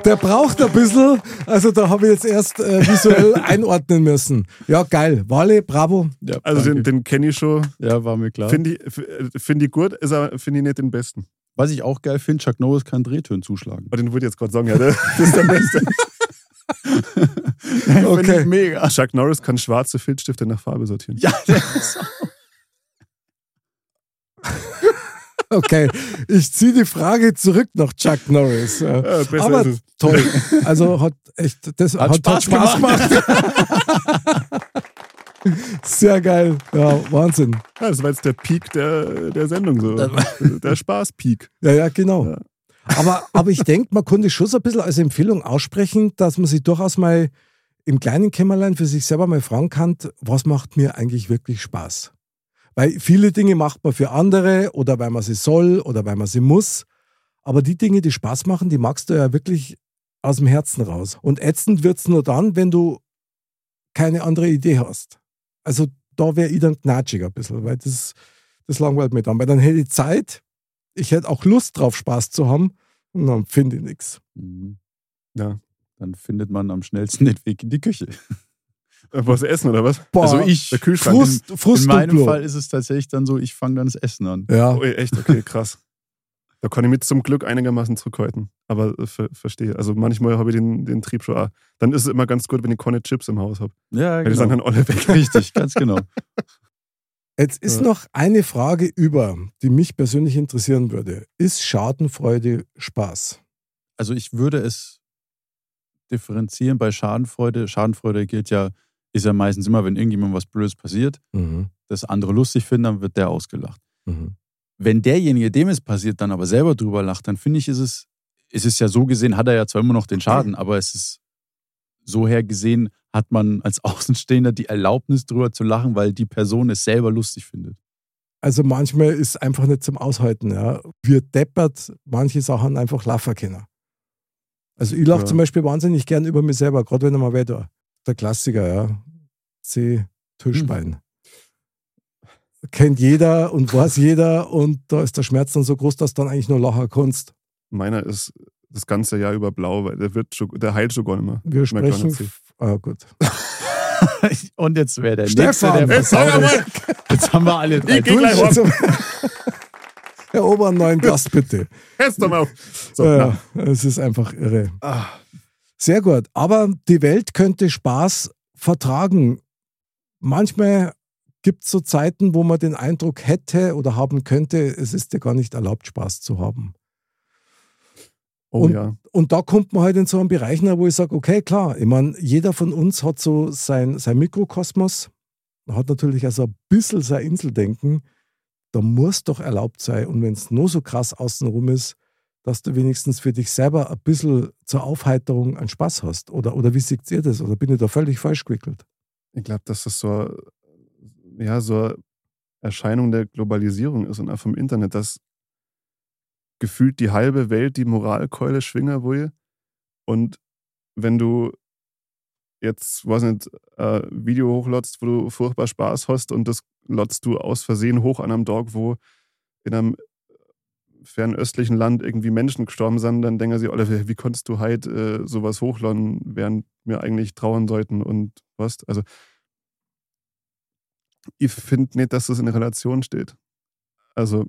Der braucht ein bisschen, also da habe ich jetzt erst äh, visuell einordnen müssen. Ja, geil. Walle, bravo. Ja, Also den, danke. den kenne ich schon. ja, war mir klar. Finde ich, f- find ich gut, ist aber finde ich nicht den besten. Was ich auch geil finde, Chuck Norris kann Drehtönen zuschlagen. Aber den würde ich jetzt gerade sagen, ja, der- das ist der Beste. Finde Okay. ich mega. Chuck Norris kann schwarze Filzstifte nach Farbe sortieren. Ja, der ist Okay, ich ziehe die Frage zurück nach Chuck Norris. Ja. Aber toll. Also hat echt, das hat, Hat Spaß Spaß gemacht. Sehr geil. Ja, Wahnsinn. Ja, das war jetzt der Peak der, der Sendung, so. Der Spaß-Peak. Ja, ja, genau. Ja. Aber, aber ich denke, man konnte schon so ein bisschen als Empfehlung aussprechen, dass man sich durchaus mal im kleinen Kämmerlein für sich selber mal fragen kann, was macht mir eigentlich wirklich Spaß? Weil viele Dinge macht man für andere oder weil man sie soll oder weil man sie muss. Aber die Dinge, die Spaß machen, die magst du ja wirklich aus dem Herzen raus. Und ätzend wird es nur dann, wenn du keine andere Idee hast. Also da wäre ich dann knatschig ein bisschen, weil das, das langweilt mich dann. Weil dann hätte ich Zeit, ich hätte auch Lust drauf, Spaß zu haben und dann finde ich nichts. Mhm. Ja. Dann findet man am schnellsten den Weg in die Küche. Was essen oder was? Boah, also ich, Der Kühlschrank. Frust, Frust in meinem. Fall ist es tatsächlich dann so, ich fange dann das Essen an. Ja, Oh, echt? Okay, krass. Da kann ich mit zum Glück einigermaßen zurückhalten. Aber äh, ver verstehe. Also manchmal habe ich den, den Trieb schon auch. Dann ist es immer ganz gut, wenn ich keine Chips im Haus habe. Ja, Weil die genau. sind dann alle weg. Richtig, ganz genau. Jetzt ist Ja. noch eine Frage über, die mich persönlich interessieren würde. Ist Schadenfreude Spaß? Also ich würde es differenzieren bei Schadenfreude. Schadenfreude gilt ja, ist ja meistens immer, wenn irgendjemandem was Blödes passiert, Mhm. das andere lustig finden, dann wird der ausgelacht. Mhm. Wenn derjenige, dem es passiert, dann aber selber drüber lacht, dann finde ich, ist es, ist es ja so gesehen, hat er ja zwar immer noch den Schaden, aber es ist so her gesehen, hat man als Außenstehender die Erlaubnis drüber zu lachen, weil die Person es selber lustig findet. Also manchmal ist es einfach nicht zum Aushalten. Ja. Wir deppert manche Sachen einfach lachen können. Also ich lache Ja. zum Beispiel wahnsinnig gern über mich selber, gerade wenn ich mal weiter. Der Klassiker, ja. C. Tischbein. Kennt jeder und weiß jeder und da ist der Schmerz dann so groß, dass du dann eigentlich nur lachen kannst. Meiner ist das ganze Jahr über blau, weil der wird schon, der heilt schon gar nicht mehr. Wir sprechen. Ah, gut. Und jetzt wäre der Stefan, Nächste, der jetzt. Jetzt haben wir alle drei Ich durch. hoch. Herr Ober, einen neuen Gast bitte. Hörst doch mal auf. So, ja, es ist einfach irre. Ah, Sehr gut. Aber die Welt könnte Spaß vertragen. Manchmal gibt es so Zeiten, wo man den Eindruck hätte oder haben könnte, es ist dir gar nicht erlaubt, Spaß zu haben. oh Und- ja. Und da kommt man halt in so einen Bereich, wo ich sage, okay, klar, ich meine, jeder von uns hat so sein, sein Mikrokosmos, hat natürlich also ein bisschen sein Inseldenken. Da muss doch erlaubt sein. Und wenn es nur so krass außenrum ist, dass du wenigstens für dich selber ein bisschen zur Aufheiterung einen Spaß hast. Oder, oder wie seht ihr das? Oder bin ich da völlig falsch gewickelt? Ich glaube, dass das so, ja, so Erscheinung der Globalisierung ist und auch vom Internet, dass gefühlt die halbe Welt die Moralkeule schwingen will. Und wenn du jetzt, weiß nicht, ein Video hochladst, wo du furchtbar Spaß hast und das lotzt du aus Versehen hoch an einem Tag, wo in einem fernöstlichen Land irgendwie Menschen gestorben sind, dann denken sie alle, wie, konntest du halt äh, sowas hochladen, während wir eigentlich trauern sollten und was? Also ich finde nicht, dass das in Relation steht. Also,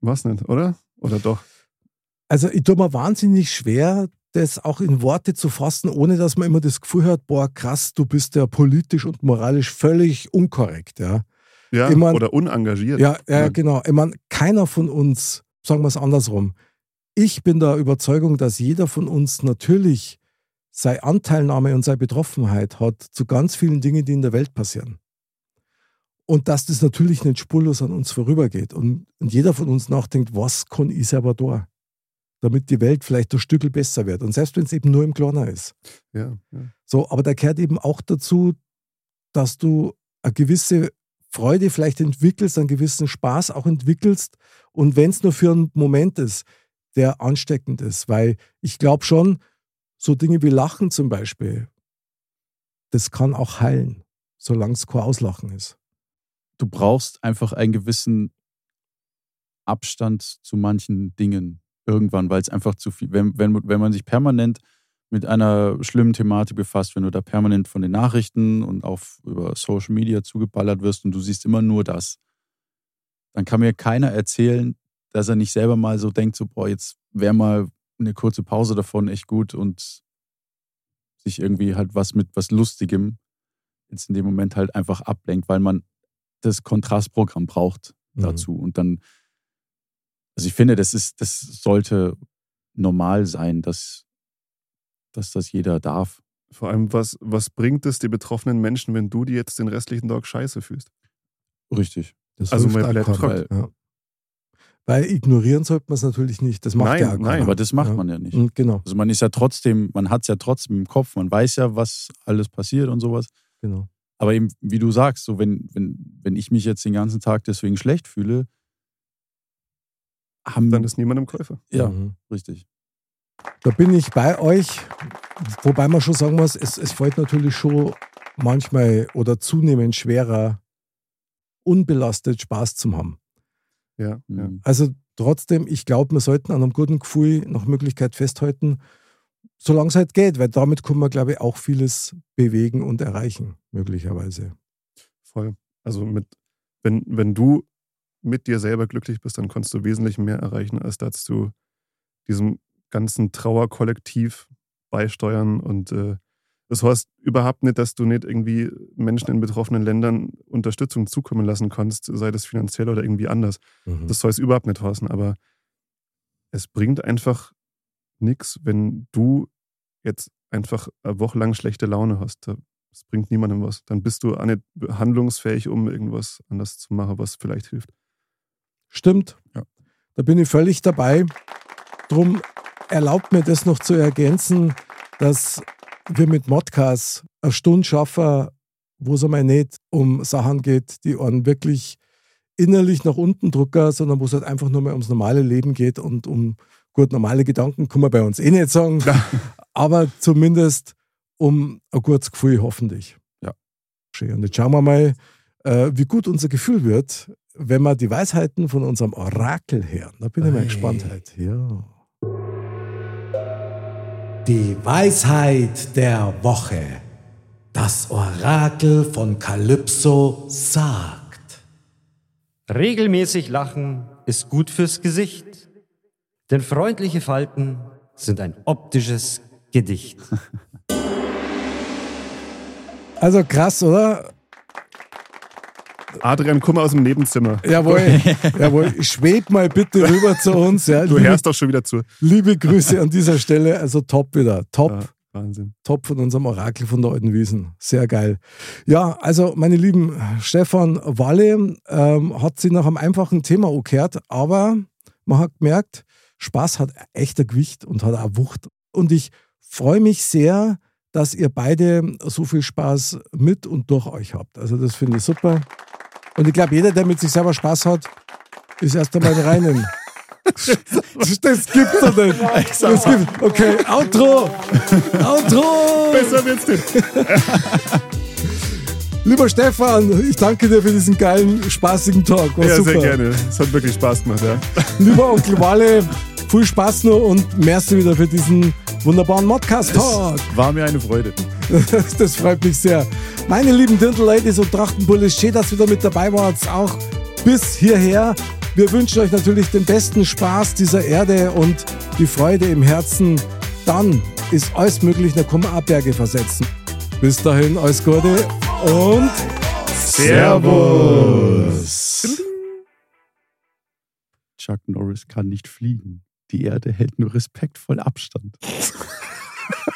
was nicht, oder? Oder doch? Also ich tue mir wahnsinnig schwer, das auch in Worte zu fassen, ohne dass man immer das Gefühl hat, boah, krass, du bist ja politisch und moralisch völlig unkorrekt. Ja, Ja, Ich mein- oder unengagiert. ja, ja Ja. genau. Ich meine, keiner von uns, sagen wir es andersrum, ich bin der Überzeugung, dass jeder von uns natürlich seine Anteilnahme und seine Betroffenheit hat zu ganz vielen Dingen, die in der Welt passieren. Und dass das natürlich nicht spurlos an uns vorübergeht. Und, und jeder von uns nachdenkt, was kann ich selber da? Damit die Welt vielleicht ein Stückel besser wird. Und selbst wenn es eben nur im Kleiner ist. Ja, ja. So, aber da gehört eben auch dazu, dass du eine gewisse Freude vielleicht entwickelst, einen gewissen Spaß auch entwickelst. Und wenn es nur für einen Moment ist, der ansteckend ist, weil ich glaube schon, so Dinge wie Lachen zum Beispiel, das kann auch heilen, solange es kein Auslachen ist. Du brauchst einfach einen gewissen Abstand zu manchen Dingen irgendwann, weil es einfach zu viel, wenn, wenn, wenn man sich permanent mit einer schlimmen Thematik befasst, wenn du da permanent von den Nachrichten und auch über Social Media zugeballert wirst und du siehst immer nur das, dann kann mir keiner erzählen, dass er nicht selber mal so denkt, so, boah, jetzt wäre mal eine kurze Pause davon echt gut und sich irgendwie halt was mit was Lustigem jetzt in dem Moment halt einfach ablenkt, weil man das Kontrastprogramm braucht Mhm. dazu. Und dann, also ich finde, das ist, das sollte normal sein, dass, dass das jeder darf. Vor allem, was, was bringt es die betroffenen Menschen, wenn du dir jetzt den restlichen Tag scheiße fühlst? Richtig. Das Also blöd keinem. gefragt. ja. Weil ignorieren sollte man es natürlich nicht. Das macht Nein, ja auch nein. Aber das macht ja. man ja nicht. Und Genau, Also man ist ja trotzdem, man hat es ja trotzdem im Kopf, man weiß ja, was alles passiert und sowas. genau. Aber eben, wie du sagst, so wenn, wenn, wenn ich mich jetzt den ganzen Tag deswegen schlecht fühle, haben Dann ist niemand im Käufer. ja, Mhm. richtig. Da bin ich bei euch, wobei man schon sagen muss, es, es fällt natürlich schon manchmal oder zunehmend schwerer, unbelastet Spaß zu haben. Ja, ja. Mhm. Also trotzdem, ich glaube, wir sollten an einem guten Gefühl nach Möglichkeit festhalten, solange es halt geht, weil damit können wir, glaube ich, auch vieles bewegen und erreichen, möglicherweise. Voll. Also mit, wenn, wenn du mit dir selber glücklich bist, dann kannst du wesentlich mehr erreichen, als dass du diesem ganzen Trauerkollektiv beisteuern. Und äh, das heißt überhaupt nicht, dass du nicht irgendwie Menschen in betroffenen Ländern Unterstützung zukommen lassen kannst, sei das finanziell oder irgendwie anders. Mhm. Das soll es überhaupt nicht heißen, aber es bringt einfach nichts, wenn du jetzt einfach eine Woche lang schlechte Laune hast. Das bringt niemandem was. Dann bist du auch nicht handlungsfähig, um irgendwas anders zu machen, was vielleicht hilft. Stimmt. Ja. Da bin ich völlig dabei. Drum erlaubt mir das noch zu ergänzen, dass wir mit Modcast eine Stunde schaffen, wo es einmal nicht um Sachen geht, die einen wirklich innerlich nach unten drücken, sondern wo es halt einfach nur mal ums normale Leben geht und um gut normale Gedanken, kann man bei uns eh nicht sagen, aber zumindest um ein gutes Gefühl hoffentlich. Ja. Schön. Und jetzt schauen wir mal, äh, wie gut unser Gefühl wird, wenn wir die Weisheiten von unserem Orakel hören. Da bin ich mal gespannt. Ja. Die Weisheit der Woche. Das Orakel von Kalypso sagt. Regelmäßig lachen ist gut fürs Gesicht, denn freundliche Falten sind ein optisches Gedicht. Also krass, oder? Adrian, komm mal aus dem Nebenzimmer. Jawohl, jawohl. Schweb mal bitte rüber zu uns. Ja. Du liebe, hörst doch schon wieder zu. liebe Grüße an dieser Stelle. Also top wieder. Top. Ja, Wahnsinn. Top von unserem Orakel von der Alten Wiesen. Sehr geil. Ja, also meine Lieben, Stefan Walle ähm, hat sich nach einem einfachen Thema umgekehrt, aber man hat gemerkt, Spaß hat echt ein Gewicht und hat auch Wucht. Und ich freue mich sehr, dass ihr beide so viel Spaß mit und durch euch habt. Also das finde ich super. Und ich glaube, jeder, der mit sich selber Spaß hat, ist erst einmal rein in. Das, das gibt's doch nicht. Das gibt, okay, Outro. Outro. Besser wird's nicht. Lieber Stefan, ich danke dir für diesen geilen, spaßigen Talk. War Ja, super. sehr gerne. Es hat wirklich Spaß gemacht, ja. Lieber Onkel Walle, viel Spaß noch und merci wieder für diesen wunderbaren Modcast-Talk. War mir eine Freude. Das freut mich sehr. Meine lieben Dirndl-Ladies und Trachtenbullis, schön, dass ihr wieder mit dabei wart, auch bis hierher. Wir wünschen euch natürlich den besten Spaß dieser Erde und die Freude im Herzen. Dann ist alles möglich, da kann man auch Berge versetzen. Bis dahin, alles Gute und Servus. Chuck Norris kann nicht fliegen. Die Erde hält nur respektvoll Abstand.